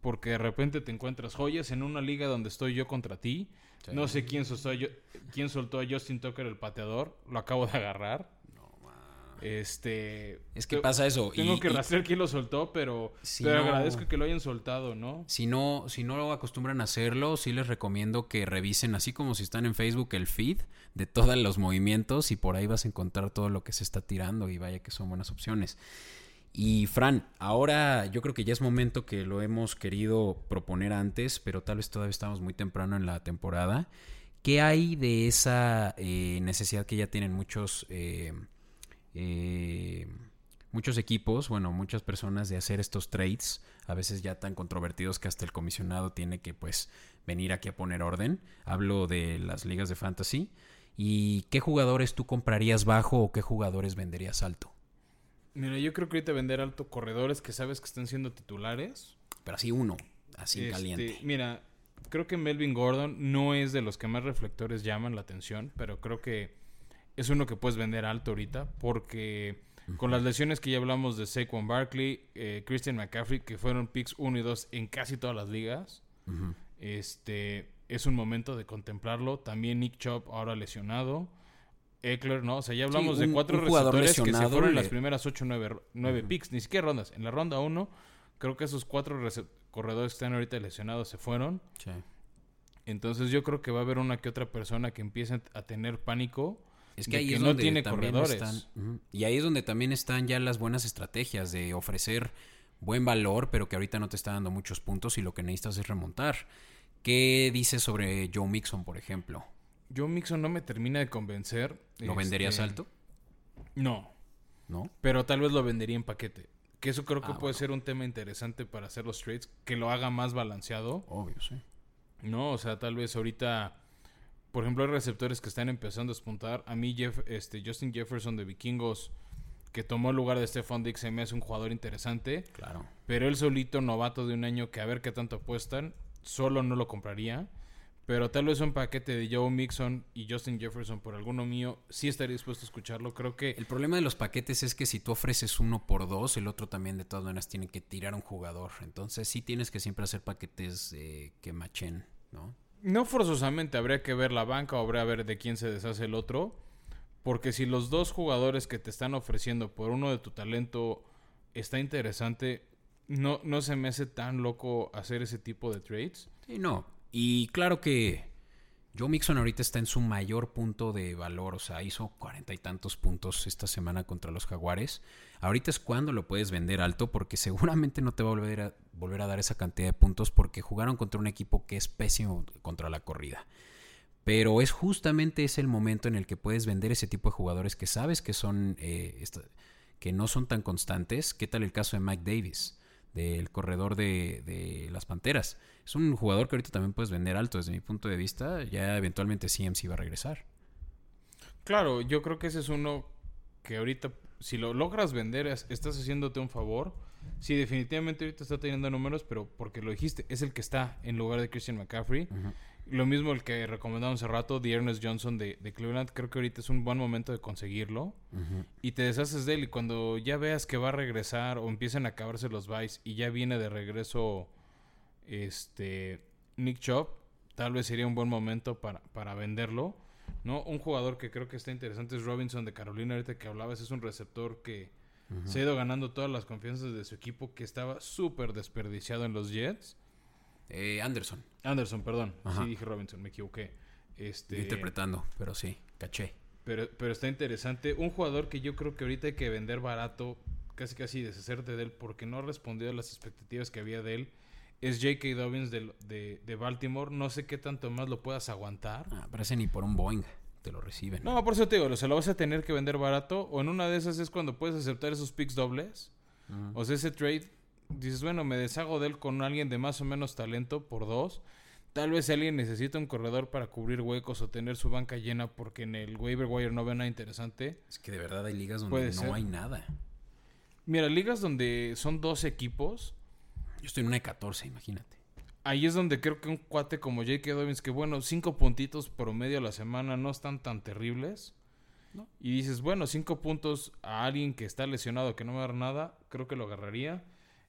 porque de repente te encuentras joyas en una liga donde estoy yo contra ti. No sé quién soltó, yo, quién soltó a Justin Tucker, el pateador, lo acabo de agarrar. Este. Es que pasa eso. Tengo que rastrear quién lo soltó, pero, agradezco que lo hayan soltado, ¿no? Si no, si no lo acostumbran a hacerlo, sí les recomiendo que revisen, así como si están en Facebook, el feed de todos los movimientos y por ahí vas a encontrar todo lo que se está tirando y vaya que son buenas opciones. Y Fran, ahora yo creo que ya es momento que lo hemos querido proponer antes, pero tal vez todavía estamos muy temprano en la temporada. ¿Qué hay de esa eh, necesidad que ya tienen muchos eh, eh, muchos equipos, bueno, muchas personas de hacer estos trades, a veces ya tan controvertidos que hasta el comisionado tiene que pues venir aquí a poner orden. Hablo de las ligas de fantasy. ¿Y qué jugadores tú comprarías bajo o qué jugadores venderías alto? Mira, yo creo que ahorita vender alto corredores que sabes que están siendo titulares. Pero así uno, así este, caliente. Mira, creo que Melvin Gordon no es de los que más reflectores llaman la atención, pero creo que es uno que puedes vender alto ahorita porque con las lesiones que ya hablamos de Saquon Barkley, eh, Christian McCaffrey, que fueron picks 1 y 2 en casi todas las ligas, este es un momento de contemplarlo. También Nick Chubb ahora lesionado. Eckler, ¿no? O sea, ya hablamos de cuatro receptores que se fueron en las primeras 8 o 9, picks, ni siquiera rondas. En la ronda 1, creo que esos cuatro corredores que están ahorita lesionados se fueron. Entonces yo creo que va a haber una que otra persona que empiece a tener pánico es que ahí es no donde tiene corredores. Están, y ahí es donde también están ya las buenas estrategias de ofrecer buen valor, pero que ahorita no te está dando muchos puntos y lo que necesitas es remontar. ¿Qué dices sobre Joe Mixon, por ejemplo? Joe Mixon no me termina de convencer. ¿Lo venderías este, alto? No. ¿No? Pero tal vez lo vendería en paquete. Que eso creo que ah, puede ser un tema interesante para hacer los trades, que lo haga más balanceado. Obvio, sí. No, o sea, tal vez ahorita por ejemplo, hay receptores que están empezando a despuntar. A mí, Jeff, este, Justin Jefferson de Vikingos, que tomó el lugar de Stefan Dix, me es un jugador interesante. Claro. Pero él solito, novato de un año, que a ver qué tanto apuestan, solo no lo compraría. Pero tal vez un paquete de Joe Mixon y Justin Jefferson por alguno mío, sí estaría dispuesto a escucharlo. Creo que. El problema de los paquetes es que si tú ofreces uno por dos, el otro también de todas maneras tiene que tirar un jugador. Entonces sí tienes que siempre hacer paquetes que machen, ¿no? No forzosamente habría que ver la banca o habría que ver de quién se deshace el otro. Porque si los dos jugadores que te están ofreciendo por uno de tu talento está interesante, no, no se me hace tan loco hacer ese tipo de trades. Sí, no. Y claro que Joe Mixon ahorita está en su mayor punto de valor, o sea, hizo cuarenta y tantos puntos esta semana contra los Jaguares. Ahorita es cuando lo puedes vender alto porque seguramente no te va a volver a, volver a dar esa cantidad de puntos porque jugaron contra un equipo que es pésimo contra la corrida. Pero es justamente ese el momento en el que puedes vender ese tipo de jugadores que sabes que son eh, que no son tan constantes. ¿Qué tal el caso de Mike Davis? del corredor de, las Panteras. Es un jugador que ahorita también puedes vender alto desde mi punto de vista. Ya eventualmente CMC va a regresar. Claro, yo creo que ese es uno que ahorita, si lo logras vender, estás haciéndote un favor. Sí, definitivamente ahorita está teniendo números, pero porque lo dijiste, es el que está en lugar de Christian McCaffrey. Lo mismo el que recomendamos hace rato, The Ernest Johnson de, Cleveland. Creo que ahorita es un buen momento de conseguirlo. Y te deshaces de él. Y cuando ya veas que va a regresar o empiezan a acabarse los buys y ya viene de regreso este Nick Chop, tal vez sería un buen momento para, para venderlo. ¿No? Un jugador que creo que está interesante es Robinson de Carolina. Ahorita que hablabas, es un receptor que se ha ido ganando todas las confianzas de su equipo, que estaba súper desperdiciado en los Jets. Eh, Anderson. Anderson, perdón. Sí, dije Robinson, me equivoqué. Este, interpretando, pero sí, caché. Pero, pero está interesante. Un jugador que yo creo que ahorita hay que vender barato, casi casi deshacerte de él, porque no ha respondido a las expectativas que había de él, es J.K. Dobbins de, de, Baltimore. No sé qué tanto más lo puedas aguantar. Ah, parece ni por un Boeing te lo reciben. No, por eso te digo, se lo vas a tener que vender barato. O en una de esas es cuando puedes aceptar esos picks dobles. O sea, ese trade dices, bueno, me deshago de él con alguien de más o menos talento por dos. Tal vez alguien necesita un corredor para cubrir huecos o tener su banca llena porque en el waiver wire no ve nada interesante. Es que de verdad hay ligas donde no hay nada. Mira, ligas donde son dos equipos. Yo estoy en una de 14, imagínate. ahí es donde creo que un cuate como J.K. Dobbins, que bueno, cinco puntitos promedio a la semana no están tan terribles. Y dices, bueno, cinco puntos a alguien que está lesionado, que no va a dar nada, creo que lo agarraría.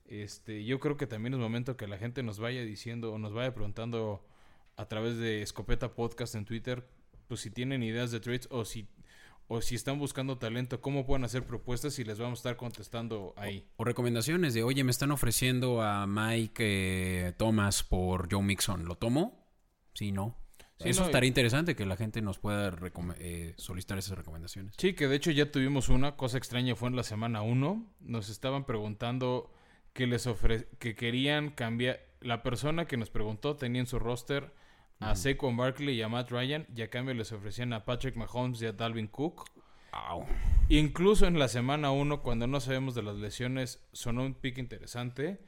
Este, yo creo que también es momento que la gente nos vaya diciendo o nos vaya preguntando a través de Escopeta Podcast en Twitter, pues si tienen ideas de trades o si o si están buscando talento, cómo pueden hacer propuestas y les vamos a estar contestando ahí. O, recomendaciones de, oye, me están ofreciendo a Mike eh, Thomas por Joe Mixon, ¿lo tomo? Sí, no. Eso estaría interesante que la gente nos pueda eh, solicitar esas recomendaciones. Sí, que de hecho ya tuvimos una cosa extraña, fue en la semana 1. Nos estaban preguntando que les ofre que querían cambiar. La persona que nos preguntó tenía en su roster a Saquon Barkley y a Matt Ryan y a cambio les ofrecían a Patrick Mahomes y a Dalvin Cook. Incluso en la semana 1, cuando no sabemos de las lesiones, sonó un pick interesante.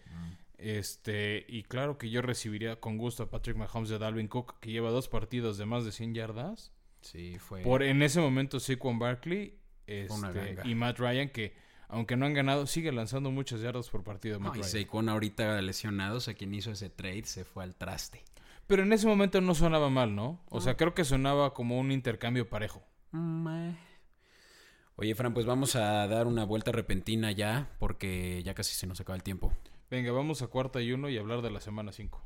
Este, y claro que yo recibiría con gusto a Patrick Mahomes y a Dalvin Cook, que lleva dos partidos de más de 100 yardas. Sí, fue. Por en ese momento Saquon Barkley este, y Matt Ryan, que aunque no han ganado, sigue lanzando muchas yardas por partido. y Saquon ahorita lesionado, o sea, quien hizo ese trade se fue al traste. Pero en ese momento no sonaba mal, ¿no? O sea, creo que sonaba como un intercambio parejo. Oye, Fran, pues vamos a dar una vuelta repentina ya, porque ya casi se nos acaba el tiempo. Venga, vamos a cuarta y uno y hablar de la semana cinco.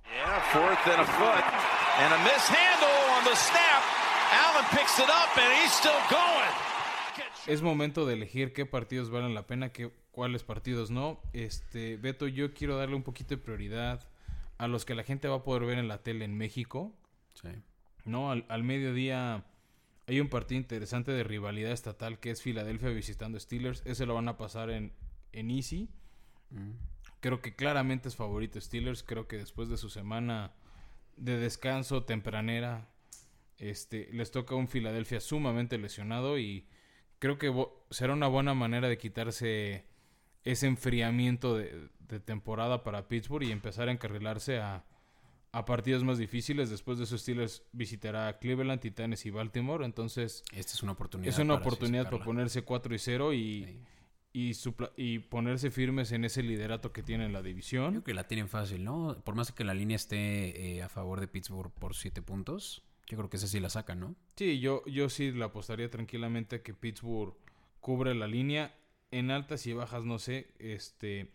Es momento de elegir qué partidos valen la pena, qué, cuáles partidos no. Este, Beto, yo quiero darle un poquito de prioridad a los que la gente va a poder ver en la tele en México. Sí. ¿No? Al, mediodía hay un partido interesante de rivalidad estatal que es Filadelfia visitando Steelers. Ese lo van a pasar en, en Easy. Mm. Creo que claramente es favorito Steelers. Creo que después de su semana de descanso tempranera, este, les toca un Filadelfia sumamente lesionado y creo que será una buena manera de quitarse ese enfriamiento de, temporada para Pittsburgh y empezar a encarrilarse a, partidos más difíciles. Después de esos Steelers visitará Cleveland, Titanes y Baltimore. Entonces, esta es una oportunidad. Es una oportunidad para ponerse 4 y 0 y, y, ponerse firmes en ese liderato que tiene en la división. Creo que la tienen fácil, ¿no? Por más que la línea esté eh, a favor de Pittsburgh por 7 puntos, yo creo que esa sí la sacan, ¿no? Sí, yo, yo sí la apostaría tranquilamente que Pittsburgh cubre la línea en altas y bajas, no sé, este...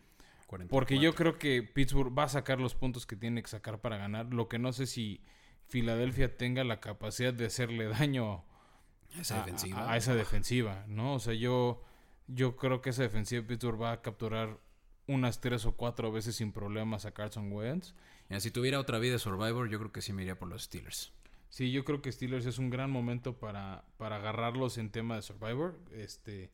Porque yo creo que Pittsburgh va a sacar los puntos que tiene que sacar para ganar. Lo que no sé si Filadelfia tenga la capacidad de hacerle daño a esa defensiva. A, esa defensiva, ¿no? O sea, yo, yo creo que esa defensiva de Pittsburgh va a capturar unas tres o cuatro veces sin problemas a Carson Wentz. si tuviera otra vida de Survivor, yo creo que sí me iría por los Steelers. Sí, yo creo que Steelers es un gran momento para, para agarrarlos en tema de Survivor. Este,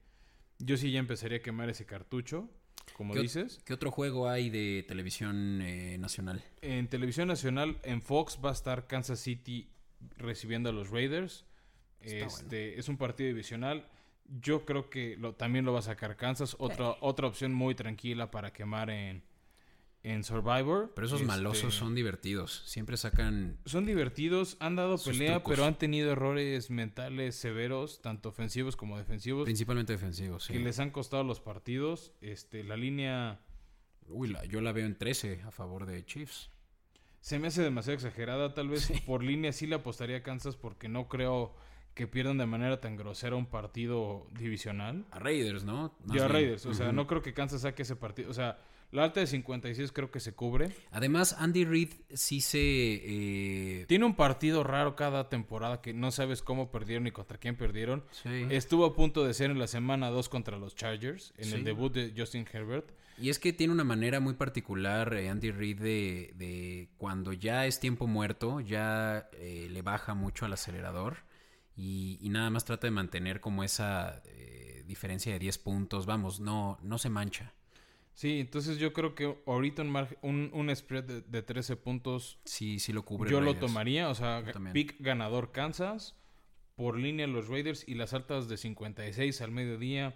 yo sí ya empezaría a quemar ese cartucho, como dices. ¿Qué otro juego hay de televisión eh, nacional? En televisión nacional, en Fox va a estar Kansas City recibiendo a los Raiders. este es un partido divisional. Yo creo que lo, también lo va a sacar Kansas. Otra, otra opción muy tranquila para quemar en, en Survivor. Pero esos malosos este, son divertidos. Siempre sacan. Son divertidos, han dado pelea, pero han tenido errores mentales severos, tanto ofensivos como defensivos. Principalmente defensivos, sí. Que les han costado los partidos. Este, la línea. Uy, yo la veo en 13 a favor de Chiefs. Se me hace demasiado exagerada. Tal vez por línea sí le apostaría a Kansas porque no creo que pierdan de manera tan grosera un partido divisional. A Raiders, ¿no? yo a Raiders. O sea, no creo que Kansas saque ese partido. O sea la alta de 56 creo que se cubre. Además, Andy Reid sí se... Eh, Tiene un partido raro cada temporada que no sabes cómo perdieron ni contra quién perdieron. Estuvo a punto de ser en la semana 2 contra los Chargers, en el debut de Justin Herbert. Y es que tiene una manera muy particular eh, Andy Reid de, cuando ya es tiempo muerto, ya eh, le baja mucho al acelerador y, nada más trata de mantener como esa diferencia de 10 puntos. Vamos, no, no se mancha. Sí, entonces yo creo que ahorita un, un, spread de, 13 puntos. Sí, sí lo cubre. Yo lo tomaría, o sea, pick ganador Kansas, por línea los Raiders y las altas de 56 al mediodía.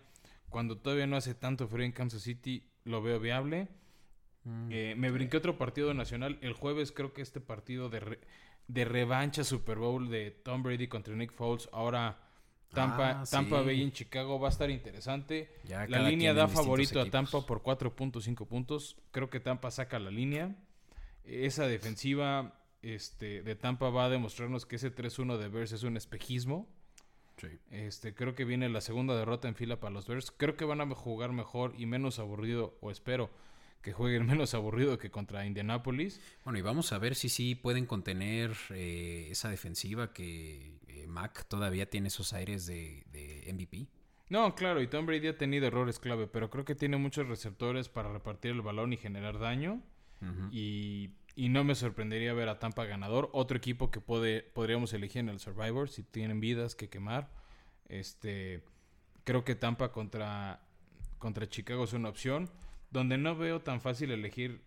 Cuando todavía no hace tanto frío en Kansas City, lo veo viable. Mm. Eh, me brinqué otro partido nacional. El jueves creo que este partido de, de revancha Super Bowl de Tom Brady contra Nick Foles ahora Tampa, ah, Tampa Bay en Chicago va a estar interesante. la línea da favorito a Tampa por 4.5 puntos. Creo que Tampa saca la línea. esa defensiva este, de Tampa va a demostrarnos que ese 3-1 de Bears es un espejismo. Este, creo que viene la segunda derrota en fila para los Bears. Creo que van a jugar mejor y menos aburrido, o espero que jueguen [laughs] menos aburrido que contra Indianapolis. Bueno, y vamos a ver si sí pueden contener eh, esa defensiva que eh, Mac todavía tiene esos aires de, MVP. No, claro, y Tom Brady ha tenido errores clave, pero creo que tiene muchos receptores para repartir el balón y generar daño. y, y, no me sorprendería ver a Tampa ganador. Otro equipo que puede, podríamos elegir en el Survivor si tienen vidas que quemar. Este, creo que Tampa contra, contra Chicago es una opción. Donde no veo tan fácil elegir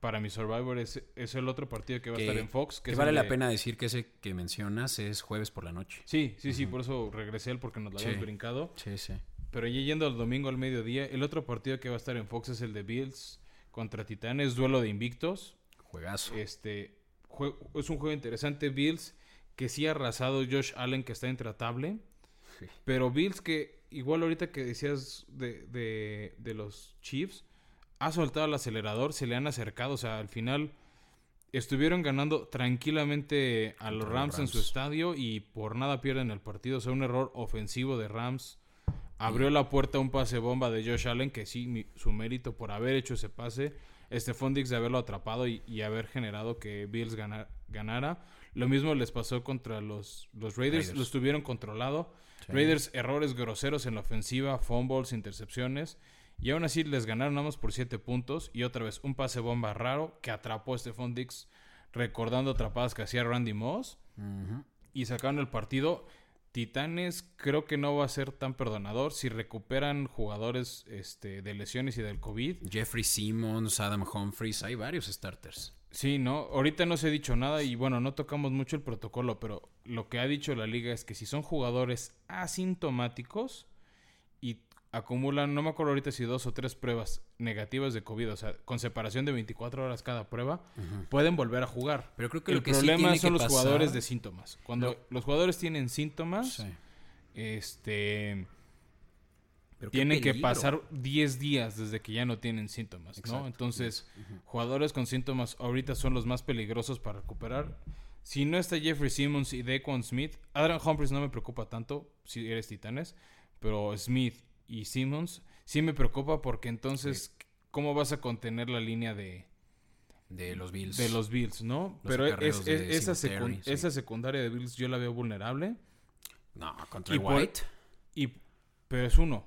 para mi Survivor es, el otro partido que va a estar en Fox. Que, vale la pena decir que ese que mencionas es jueves por la noche. Sí, sí, sí, por eso regresé él porque nos lo habíamos brincado. Sí, sí. Pero ya yendo al domingo al mediodía, el otro partido que va a estar en Fox es el de Bills contra Titanes, duelo de invictos. Juegazo. Este, es un juego interesante. Bills que sí ha arrasado Josh Allen que está intratable. Pero Bills que, igual ahorita que decías de, de, de los Chiefs, ha soltado el acelerador, se le han acercado, o sea, al final estuvieron ganando tranquilamente a los Rams, en su estadio y por nada pierden el partido, o sea, un error ofensivo de Rams abrió la puerta a un pase bomba de Josh Allen, que sí, su mérito por haber hecho ese pase, este Dix de haberlo atrapado y, haber generado que Bills ganara. Lo mismo les pasó contra los, los Raiders, lo estuvieron controlado. Raiders, errores groseros en la ofensiva, fumbles, intercepciones. Y aún así les ganaron más por 7 puntos. Y otra vez un pase bomba raro que atrapó a Stephon Dix recordando atrapadas que hacía Randy Moss. Y sacaron el partido. Titanes creo que no va a ser tan perdonador si recuperan jugadores este, de lesiones y del COVID. Jeffrey Simmons, Adam Humphries, hay varios starters. Sí, no, ahorita no se ha dicho nada y bueno, no tocamos mucho el protocolo, pero lo que ha dicho la liga es que si son jugadores asintomáticos acumulan, no me acuerdo ahorita si dos o tres pruebas negativas de COVID, o sea, con separación de 24 horas cada prueba, pueden volver a jugar. Pero creo que el problema son los jugadores de síntomas. Cuando los jugadores tienen síntomas, este tienen que pasar 10 días desde que ya no tienen síntomas, ¿no? Entonces, jugadores con síntomas ahorita son los más peligrosos para recuperar. Si no está Jeffrey Simmons y Dequan Smith, Adrian Humphries no me preocupa tanto si eres Titanes, pero Smith y Simmons, sí me preocupa porque entonces, ¿cómo vas a contener la línea de... De los Bills. De los Bills, ¿no? Pero es, esa, esa, secundaria de Bills yo la veo vulnerable. No, contra White. y, pero es uno.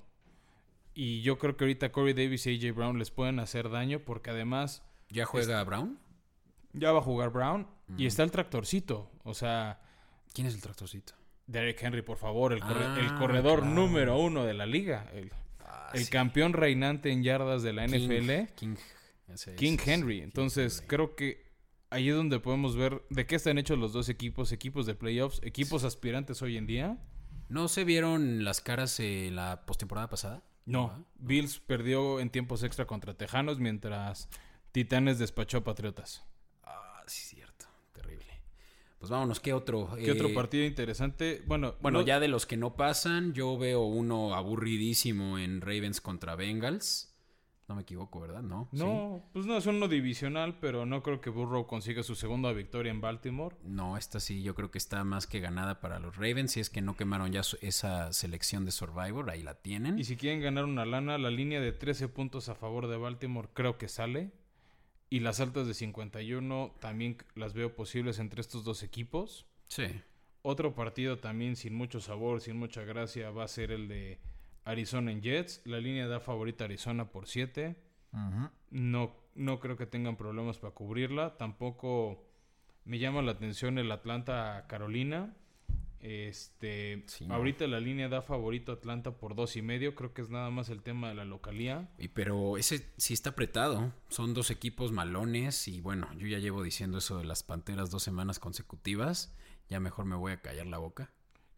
Y yo creo que ahorita Corey Davis y AJ Brown les pueden hacer daño porque además... ¿Ya juega Brown? Ya va a jugar Brown. Y está el tractorcito. O sea... ¿Quién es el tractorcito? Derek Henry, por favor, el, ah, corredor número uno de la liga. El, ah, campeón reinante en yardas de la NFL. King, King Henry. Entonces, creo que ahí es donde podemos ver de qué están hechos los dos equipos, equipos de playoffs, equipos aspirantes hoy en día. ¿No se vieron las caras la postemporada pasada? No, Bills perdió en tiempos extra contra Tejanos mientras Titanes despachó a Patriotas. Ah, sí, cierto. Pues vámonos, ¿qué otro? ¿Qué otro eh, partido interesante? Bueno, bueno ya de los que no pasan, yo veo uno aburridísimo en Ravens contra Bengals. No me equivoco, ¿verdad? No. No, pues no es uno divisional, pero no creo que Burrow consiga su segunda victoria en Baltimore. No, esta sí, yo creo que está más que ganada para los Ravens. Si es que no quemaron ya esa selección de Survivor, ahí la tienen. Y si quieren ganar una lana, la línea de 13 puntos a favor de Baltimore creo que sale. Y las altas de 51 también las veo posibles entre estos dos equipos. Sí. Otro partido también sin mucho sabor, sin mucha gracia, va a ser el de Arizona en Jets. La línea da favorita a Arizona por 7. no, no creo que tengan problemas para cubrirla. Tampoco me llama la atención el Atlanta Carolina. Este, ahorita la línea da favorito Atlanta por dos y medio. Creo que es nada más el tema de la localía. Y pero ese sí está apretado. Son dos equipos malones y bueno, yo ya llevo diciendo eso de las Panteras dos semanas consecutivas. Ya mejor me voy a callar la boca.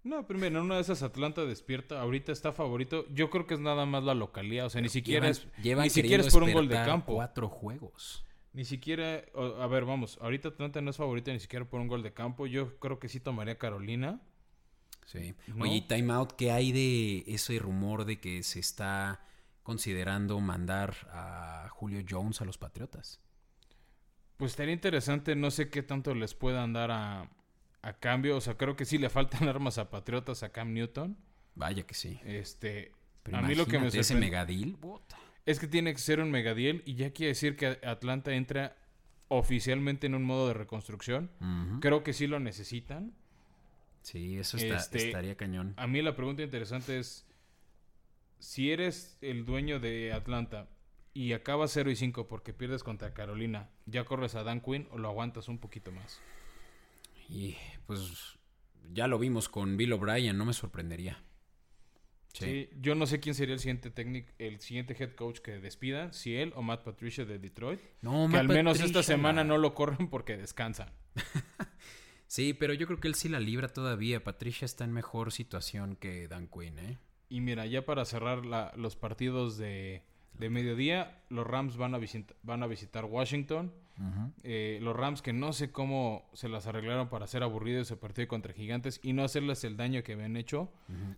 No, en una de esas Atlanta despierta. Ahorita está favorito. Yo creo que es nada más la localía. O sea, ni siquiera es, ni siquiera es por un gol de campo. Cuatro juegos. Ni siquiera, a ver, vamos, ahorita Atlanta no es favorito ni siquiera por un gol de campo. Yo creo que sí tomaría Carolina. Sí. Oye, time out, ¿qué hay de ese rumor de que se está considerando mandar a Julio Jones a los Patriotas? Pues estaría interesante, no sé qué tanto les puedan dar a, a cambio. O sea, creo que sí le faltan [laughs] armas a Patriotas a Cam Newton. Vaya que sí. Este, Pero a mí lo que me imagínate ese sorprende megadil. es que tiene que ser un megadeal y ya quiere decir que Atlanta entra oficialmente en un modo de reconstrucción. Creo que sí lo necesitan. Sí, eso está- Este, estaría cañón. A mí la pregunta interesante es, si eres el dueño de Atlanta y acabas 0 y 5 porque pierdes contra Carolina, ¿ya corres a Dan Quinn o lo aguantas un poquito más? Y pues ya lo vimos con Bill O'Brien, no me sorprendería. Sí. Sí, yo no sé quién sería el siguiente técnico, el siguiente head coach que despidan, si él o Matt Patricia de Detroit. No, que Matt al menos esta semana no lo corren porque descansan. [laughs] Sí, pero yo creo que él sí la libra todavía. Patricia está en mejor situación que Dan Quinn, ¿eh? Y mira, ya para cerrar la- los partidos de, de mediodía, los Rams van a, visita- van a visitar Washington. Eh, los Rams que no sé cómo se las arreglaron para hacer aburrido ese partido contra Gigantes y no hacerles el daño que habían hecho.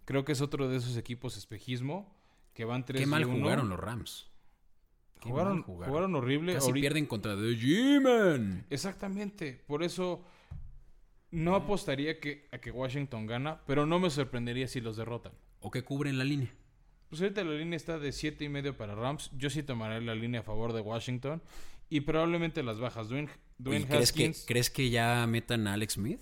Creo que es otro de esos equipos espejismo que van 3 Qué mal uno. jugaron los Rams. Jugaron, jugaron. jugaron horrible. Casi Ahorita- pierden contra The G-Man. Exactamente. Por eso no apostaría que, a que Washington gana, pero no me sorprendería si los derrotan. O que cubren la línea. Pues ahorita la línea está de siete y medio para Rams. Yo sí tomaré la línea a favor de Washington. Y probablemente las bajas. Dwayne, Dwayne ¿Y crees que. ¿Crees que ya metan a Alex Smith?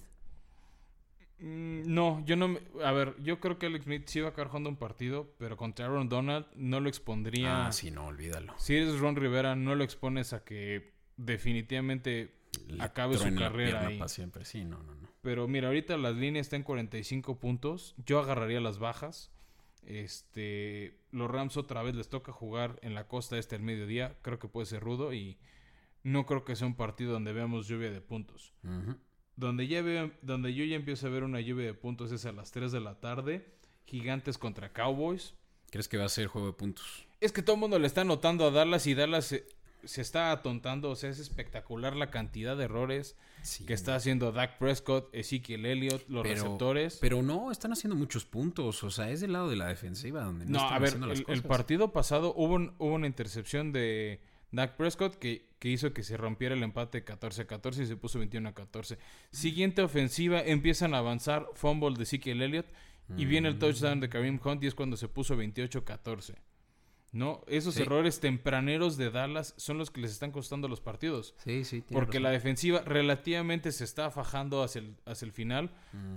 Mm, No, yo no. me- A ver, yo creo que Alex Smith sí va a acabar jugando un partido, pero contra Aaron Donald no lo expondría. Ah, sí, no, olvídalo. Si eres Ron Rivera, no lo expones a que definitivamente acabe su carrera ahí. siempre. Sí, no, no, no. Pero mira, ahorita las líneas están en 45 puntos. Yo agarraría las bajas. Este, los Rams otra vez les toca jugar en la costa este al mediodía. Creo que puede ser rudo y no creo que sea un partido donde veamos lluvia de puntos. Donde, ya veo, donde yo ya empiezo a ver una lluvia de puntos es a las 3 de la tarde. Gigantes contra Cowboys. ¿Crees que va a ser juego de puntos? Es que todo el mundo le está notando a Dallas y Dallas se, está atontando. O sea, es espectacular la cantidad de errores Sí. que está haciendo Dak Prescott, Ezekiel Elliott, los Pero- receptores. Pero no, están haciendo muchos puntos. O sea, es del lado de la defensiva donde no, No, están a ver, haciendo las el, el cosas. partido pasado hubo, un- hubo una intercepción de Dak Prescott que, que hizo que se rompiera el empate 14-14 y se puso 21-14. Siguiente ofensiva, empiezan a avanzar, fumble de Ezekiel Elliott y viene el touchdown de Kareem Hunt y es cuando se puso 28-14. ¿No? Esos Sí. errores tempraneros de Dallas son los que les están costando los partidos. Sí, sí. tiene Porque la defensiva relativamente se está fajando hacia el, hacia el final.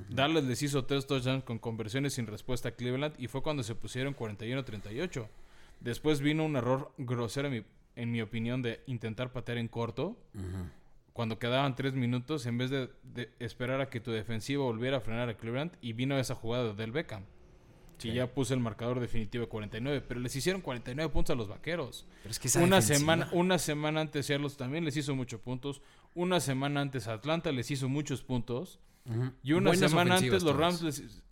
Dallas les hizo tres touchdowns con conversiones sin respuesta a Cleveland y fue cuando se pusieron 41-38. Después vino un error grosero, en mi, en mi opinión, de intentar patear en corto. Cuando quedaban tres minutos, en vez de, de esperar a que tu defensiva volviera a frenar a Cleveland, y vino esa jugada de Del Beckham. Sí. ya puso el marcador definitivo de 49, pero les hicieron 49 puntos a los vaqueros. Pero es que Una defensiva- semana, una semana antes Seattle también les hizo muchos puntos. Una semana antes Atlanta les hizo muchos puntos. Y una Buenas semana antes los. Rams les...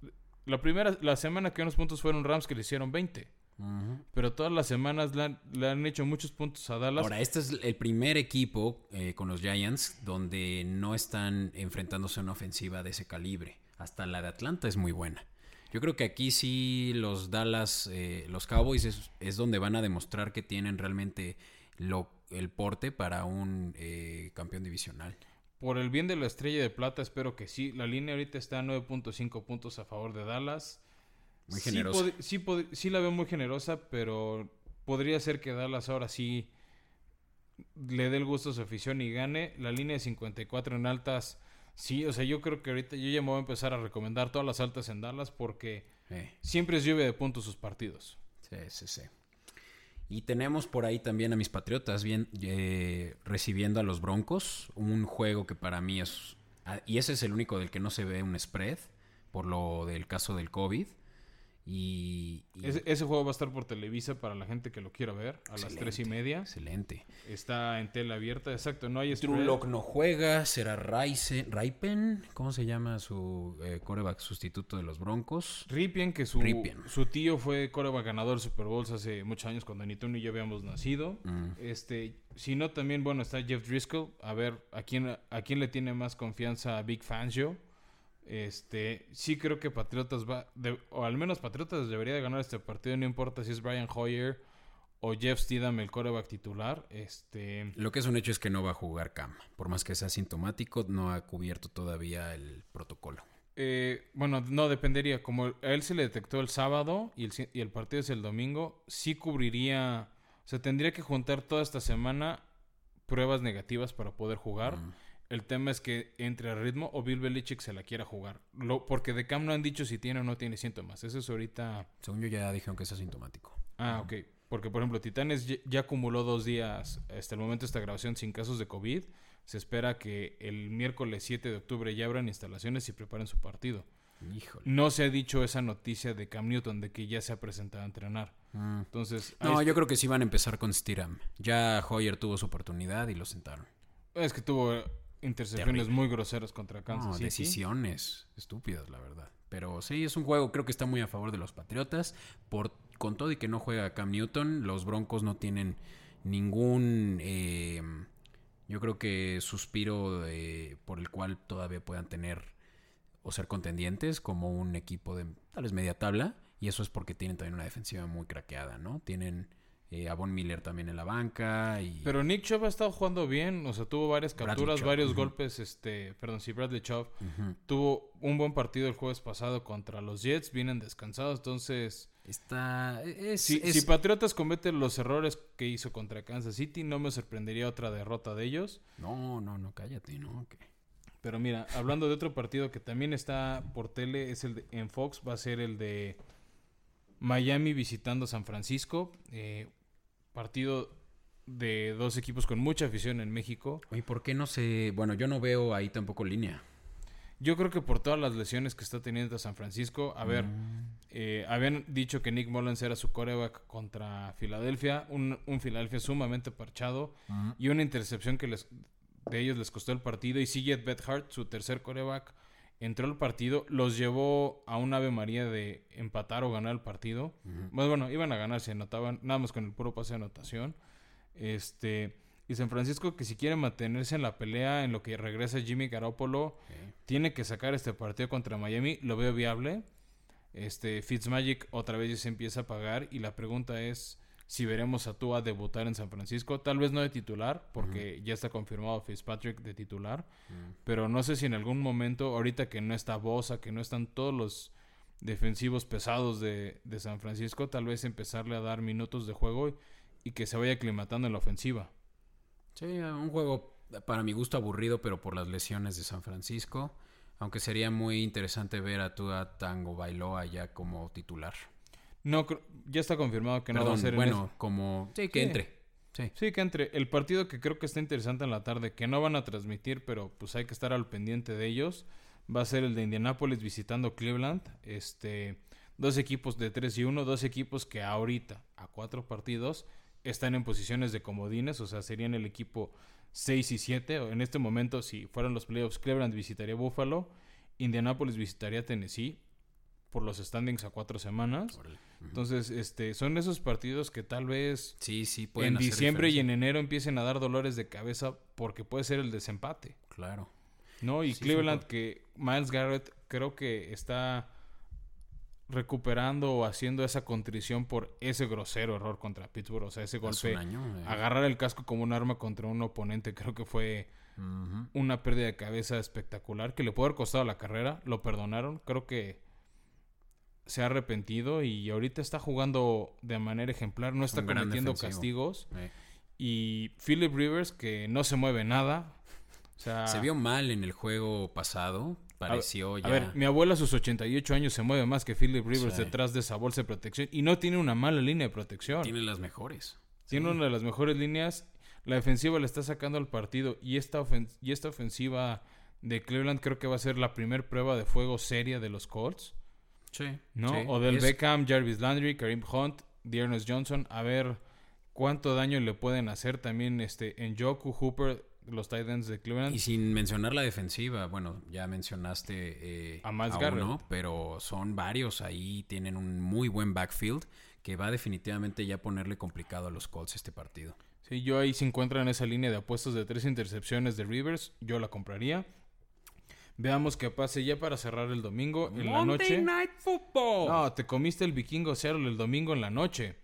La primera, la semana que unos puntos fueron Rams que le hicieron 20. Ujú. Pero todas las semanas le han, le han hecho muchos puntos a Dallas. Ahora, este es el primer equipo eh, con los Giants donde no están enfrentándose a una ofensiva de ese calibre. Hasta la de Atlanta es muy buena. Yo creo que aquí sí los Dallas, eh, los Cowboys es, es donde van a demostrar que tienen realmente lo, el porte para un eh, campeón divisional. Por el bien de la estrella de plata, espero que sí. La línea ahorita está a 9.5 puntos a favor de Dallas. Muy Sí generosa. Sí, pod- sí la veo muy generosa, pero podría ser que Dallas ahora sí le dé el gusto a su afición y gane. La línea de 54 en altas, sí, o sea, yo creo que ahorita yo ya me voy a empezar a recomendar todas las altas en Dallas porque siempre es lluvia de puntos sus partidos. sí, sí, sí. Y tenemos por ahí también a mis Patriotas bien eh, recibiendo a los Broncos. Un juego que para mí es... ah, Y ese es el único del que no se ve un spread por lo del caso del COVID. Y... y- Ese, ese juego va a estar por Televisa para la gente que lo quiera ver a las tres y media. Excelente. Está en tela abierta, exacto, no hay no juega, será Rice, Raipen, ¿cómo se llama su eh, coreback sustituto de los Broncos? Ripien, que su, Ripien. su tío fue coreback ganador de Super Bowls hace muchos años cuando ni tú ni yo habíamos nacido. Mm. Este, si no, también, bueno, está Jeff Driscoll. A ver, ¿a quién, a quién le tiene más confianza a Big Fangio? Este, sí creo que Patriotas va, de- o al menos Patriotas debería de ganar este partido, no importa si es Brian Hoyer o Jeff Steedham el coreback titular. Este... Lo que es un hecho es que no va a jugar Cam. Por más que sea sintomático, no ha cubierto todavía el protocolo. Eh, bueno, no dependería. Como a él se le detectó el sábado y el, y el partido es el domingo, sí cubriría. O sea, tendría que juntar toda esta semana pruebas negativas para poder jugar. El tema es que entre a ritmo o Bill Belichick se la quiera jugar. Lo, porque de Cam no han dicho si tiene o no tiene síntomas. Eso es ahorita. Según yo ya dijeron que es asintomático. Ah, ok. Porque, por ejemplo, Titanes ya acumuló dos días hasta el momento de esta grabación sin casos de COVID. Se espera que el miércoles 7 de octubre ya abran instalaciones y preparen su partido. Híjole. No se ha dicho esa noticia de Cam Newton de que ya se ha presentado a entrenar. Mm. Entonces. No, yo creo que sí van a empezar con Stiram. Ya Hoyer tuvo su oportunidad y lo sentaron. Es que tuvo intercepciones muy groseras contra Kansas no, Decisiones estúpidas, la verdad. Pero sí, es un juego, creo que está muy a favor de los Patriotas. Por, con todo y que no juega Cam Newton, los Broncos no tienen ningún. Eh, yo creo que suspiro por el cual todavía puedan tener o ser contendientes como un equipo de tal vez media tabla. Y eso es porque tienen también una defensiva muy craqueada, ¿no? Tienen eh, a Von Miller también en la banca. Y... Pero Nick Chubb ha estado jugando bien, o sea, tuvo varias capturas, varios golpes, este, perdón, si Bradley Chubb tuvo un buen partido el jueves pasado contra los Jets, vienen descansados, entonces... Está... si, Patriotas cometen los errores que hizo contra Kansas City, no me sorprendería otra derrota de ellos. No, no, no, cállate, ¿no? Pero mira, hablando de otro partido que también está por tele, es el de, en Fox, va a ser el de Miami visitando San Francisco. Eh, partido de dos equipos con mucha afición en México. ¿Y por qué no se...? Bueno, yo no veo ahí tampoco línea. Yo creo que por todas las lesiones que está teniendo San Francisco. A ver, mm. eh, habían dicho que Nick Mullens era su coreback contra Filadelfia. Un, un Filadelfia sumamente parchado. Mm. Y una intercepción que les, de ellos les costó el partido. Y Sigurd Bethard, su tercer coreback, entró al partido, los llevó a un Ave María de empatar o ganar el partido. Pues bueno, iban a ganar, se anotaban nada más con el puro pase de anotación. Este, y San Francisco que si quiere mantenerse en la pelea en lo que regresa Jimmy Garoppolo, tiene que sacar este partido contra Miami, lo veo viable. Este Fitzmagic otra vez ya se empieza a pagar y la pregunta es si veremos a Tua debutar en San Francisco. Tal vez no de titular, porque ya está confirmado Fitzpatrick de titular. Pero no sé si en algún momento, ahorita que no está Bosa, que no están todos los defensivos pesados de, San Francisco, tal vez empezarle a dar minutos de juego y, que se vaya aclimatando en la ofensiva. Sí, un juego para mi gusto aburrido, pero por las lesiones de San Francisco. Aunque sería muy interesante ver a Tua Tango Bailoa ya como titular. No, ya está confirmado que no va a ser bueno, como... Sí, que entre. Sí. sí, que entre. El partido que creo que está interesante en la tarde, que no van a transmitir, pero pues hay que estar al pendiente de ellos, va a ser el de Indianapolis visitando Cleveland. Este, dos equipos de 3 y 1, dos equipos que ahorita, a cuatro partidos, están en posiciones de comodines, o sea, serían el equipo 6 y 7. En este momento, si fueran los playoffs, Cleveland visitaría Buffalo, Indianapolis visitaría Tennessee por los standings a cuatro semanas. Entonces, este, son esos partidos que tal vez sí, sí, en diciembre y en enero empiecen a dar dolores de cabeza porque puede ser el desempate. Claro. ¿No? Y Cleveland, que Miles Garrett creo que está recuperando o haciendo esa contrición por ese grosero error contra Pittsburgh. O sea, ese golpe. Eh. Agarrar el casco como un arma contra un oponente, creo que fue una pérdida de cabeza espectacular que le puede haber costado la carrera. Lo perdonaron. Creo que se ha arrepentido y ahorita está jugando de manera ejemplar, no está cometiendo castigos. Y Philip Rivers, que no se mueve nada. se vio mal en el juego pasado. Pareció ya. A ver, mi abuela a sus 88 años se mueve más que Philip Rivers detrás de esa bolsa de protección. Y no tiene una mala línea de protección. Tiene las mejores. Tiene una de las mejores líneas. La defensiva le está sacando al partido. Y esta, y esta ofensiva de Cleveland creo que va a ser la primera prueba de fuego seria de los Colts. Sí. ¿No? O del Beckham, Jarvis Landry, Kareem Hunt, Dearness Johnson. A ver cuánto daño le pueden hacer también este en Joku Hooper, los Titans de Cleveland. Y sin mencionar la defensiva, bueno, ya mencionaste eh, a Miles Garrett. pero son varios ahí, tienen un muy buen backfield que va definitivamente ya a ponerle complicado a los Colts este partido. Sí, yo ahí se encuentra en esa línea de apuestos de tres intercepciones de Rivers, yo la compraría. Veamos qué pase ya para cerrar el domingo en la noche. Night Football. No, te comiste el vikingo Seattle el domingo en la noche.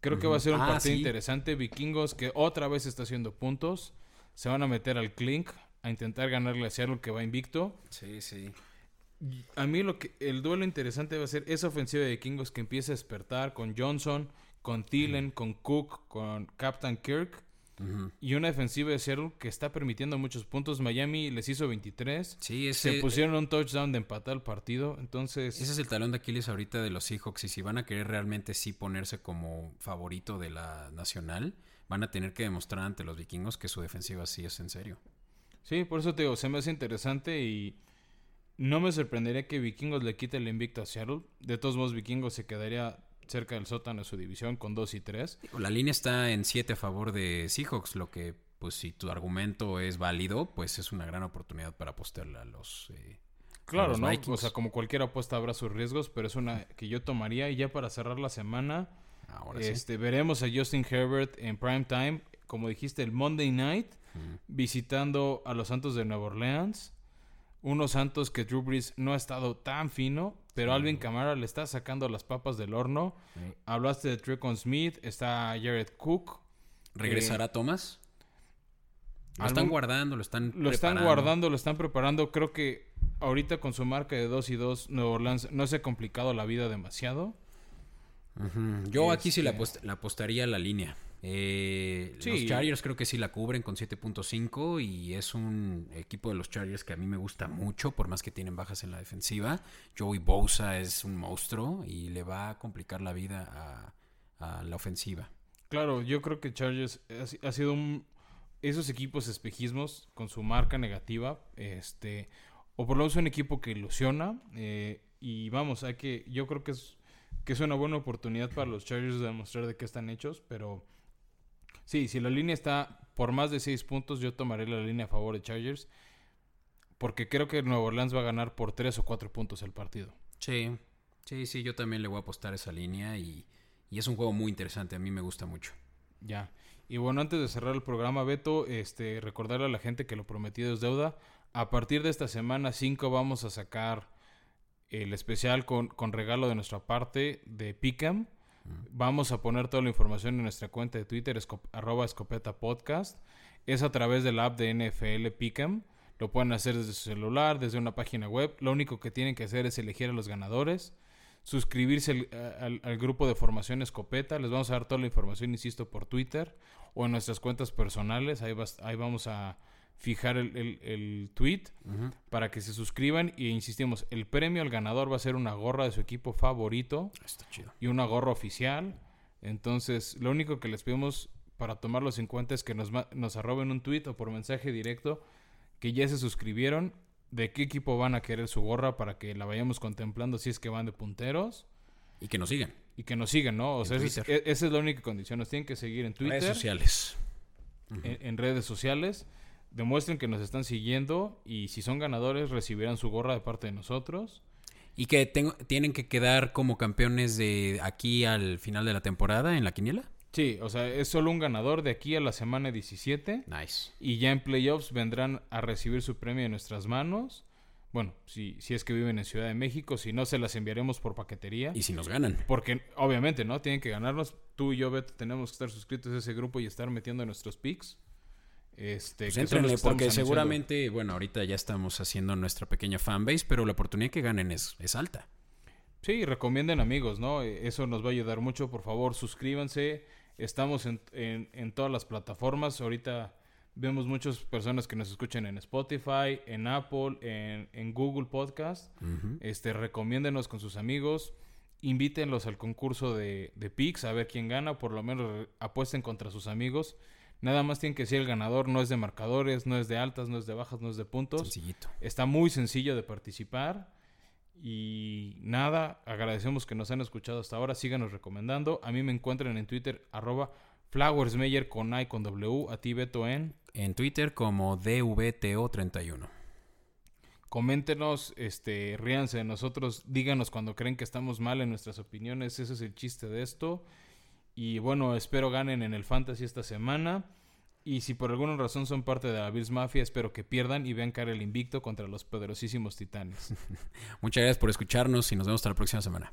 Creo que va a ser un ah, partido interesante. Vikingos que otra vez está haciendo puntos. Se van a meter al clink a intentar ganarle a Seattle que va invicto. Sí, sí. A mí lo que el duelo interesante va a ser esa ofensiva de Vikingos que empieza a despertar con Johnson, con Thielen, con Cook, con Captain Kirk. Y una defensiva de Seattle que está permitiendo muchos puntos. Miami les hizo 23. Sí, Se pusieron un touchdown de empatar el partido. Entonces. Ese es el talón de Aquiles ahorita de los Seahawks. Y si van a querer realmente sí ponerse como favorito de la nacional, van a tener que demostrar ante los vikingos que su defensiva sí es en serio. Sí, por eso te digo, se me hace interesante y no me sorprendería que Vikingos le quite el invicto a Seattle. De todos modos, Vikingos se quedaría cerca del sótano de su división con 2 y 3. La línea está en 7 a favor de Seahawks, lo que, pues si tu argumento es válido, pues es una gran oportunidad para apostarle a los... Eh, claro, ¿no? O sea, como cualquier apuesta habrá sus riesgos, pero es una que yo tomaría. Y ya para cerrar la semana, este, veremos a Justin Herbert en prime time, como dijiste, el Monday night, visitando a los Santos de Nueva Orleans. Unos Santos que Drew Brees no ha estado tan fino, pero Alvin Kamara le está sacando las papas del horno. Hablaste de Trecon Smith, está Jared Cook. ¿Regresará eh, Thomas? Lo están guardando, lo están Lo están guardando, lo están preparando. Creo que ahorita con su marca de 2 y 2, Nueva Orleans no se ha complicado la vida demasiado. Yo aquí sí le, este apostaría a la línea. Eh, Los Chargers creo que sí la cubren con 7.5 y es un equipo de los Chargers que a mí me gusta mucho, por más que tienen bajas en la defensiva. Joey Bosa es un monstruo y le va a complicar la vida a, la ofensiva. Claro, yo creo que Chargers ha, sido un, esos equipos espejismos con su marca negativa, este, o por lo menos un equipo que ilusiona eh, y vamos, hay que, yo creo que es que es una buena oportunidad para los Chargers de demostrar de qué están hechos, pero Sí, si la línea está por más de 6 puntos, yo tomaré la línea a favor de Chargers. Porque creo que Nueva Orleans va a ganar por 3 o 4 puntos el partido. Sí, sí, sí, yo también le voy a apostar esa línea y, y es un juego muy interesante, a mí me gusta mucho. Ya. Y bueno, antes de cerrar el programa, Beto, este, recordarle a la gente que lo prometido es deuda. A partir de esta semana 5 vamos a sacar el especial con, con regalo de nuestra parte de Picam. Vamos a poner toda la información en nuestra cuenta de Twitter, arroba escopeta podcast. Es a través de la app de NFL Pick'em. Lo pueden hacer desde su celular, desde una página web. Lo único que tienen que hacer es elegir a los ganadores, suscribirse al, grupo de formación Escopeta. Les vamos a dar toda la información, insisto, por Twitter o en nuestras cuentas personales. Ahí, ahí vamos a fijar el, el, tweet para que se suscriban y insistimos, el premio al ganador va a ser una gorra de su equipo favorito y una gorra oficial. Entonces, lo único que les pedimos para tomarlos en cuenta es que nos, nos arroben un tweet o por mensaje directo que ya se suscribieron, de qué equipo van a querer su gorra para que la vayamos contemplando si es que van de punteros. Y que nos sigan. Y que nos sigan, ¿no? O sea, esa es, la única condición. Nos tienen que seguir en Twitter. Redes sociales. en redes sociales demuestren que nos están siguiendo y si son ganadores recibirán su gorra de parte de nosotros. Y que tienen que quedar como campeones de aquí al final de la temporada en la quiniela. Sí, o sea, es solo un ganador de aquí a la semana 17. Nice. Y ya en playoffs vendrán a recibir su premio en nuestras manos. Bueno, si, si es que viven en Ciudad de México, si no, se las enviaremos por paquetería. Y si nos ganan. Porque obviamente, ¿no? Tienen que ganarnos. Tú y yo, Beto, tenemos que estar suscritos a ese grupo y estar metiendo nuestros picks. Este, pues porque seguramente, bueno, ahorita ya estamos haciendo nuestra pequeña fanbase, pero la oportunidad que ganen es, es alta. Sí, recomienden amigos, ¿no? E, eso nos va a ayudar mucho. Por favor, suscríbanse. Estamos en, en, todas las plataformas. Ahorita vemos muchas personas que nos escuchan en Spotify, en Apple, en, en Google Podcast. Este, recomiéndenos con sus amigos. Invítenlos al concurso de, de Pix a ver quién gana. Por lo menos apuesten contra sus amigos. Nada más tienen que decir el ganador, no es de marcadores, no es de altas, no es de bajas, no es de puntos. Sencillito. Está muy sencillo de participar. Y nada, agradecemos que nos han escuchado hasta ahora. Síganos recomendando. A mí me encuentran en Twitter, arroba Flowersmeyer con I con W. A ti, Beto, en. En Twitter como DVTO31. Coméntenos, este, ríanse de nosotros, díganos cuando creen que estamos mal en nuestras opiniones. Ese es el chiste de esto. Y bueno, espero ganen en el Fantasy esta semana. Y si por alguna razón son parte de la Bills Mafia, espero que pierdan y vean caer el invicto contra los poderosísimos titanes. [laughs] Muchas gracias por escucharnos y nos vemos hasta la próxima semana.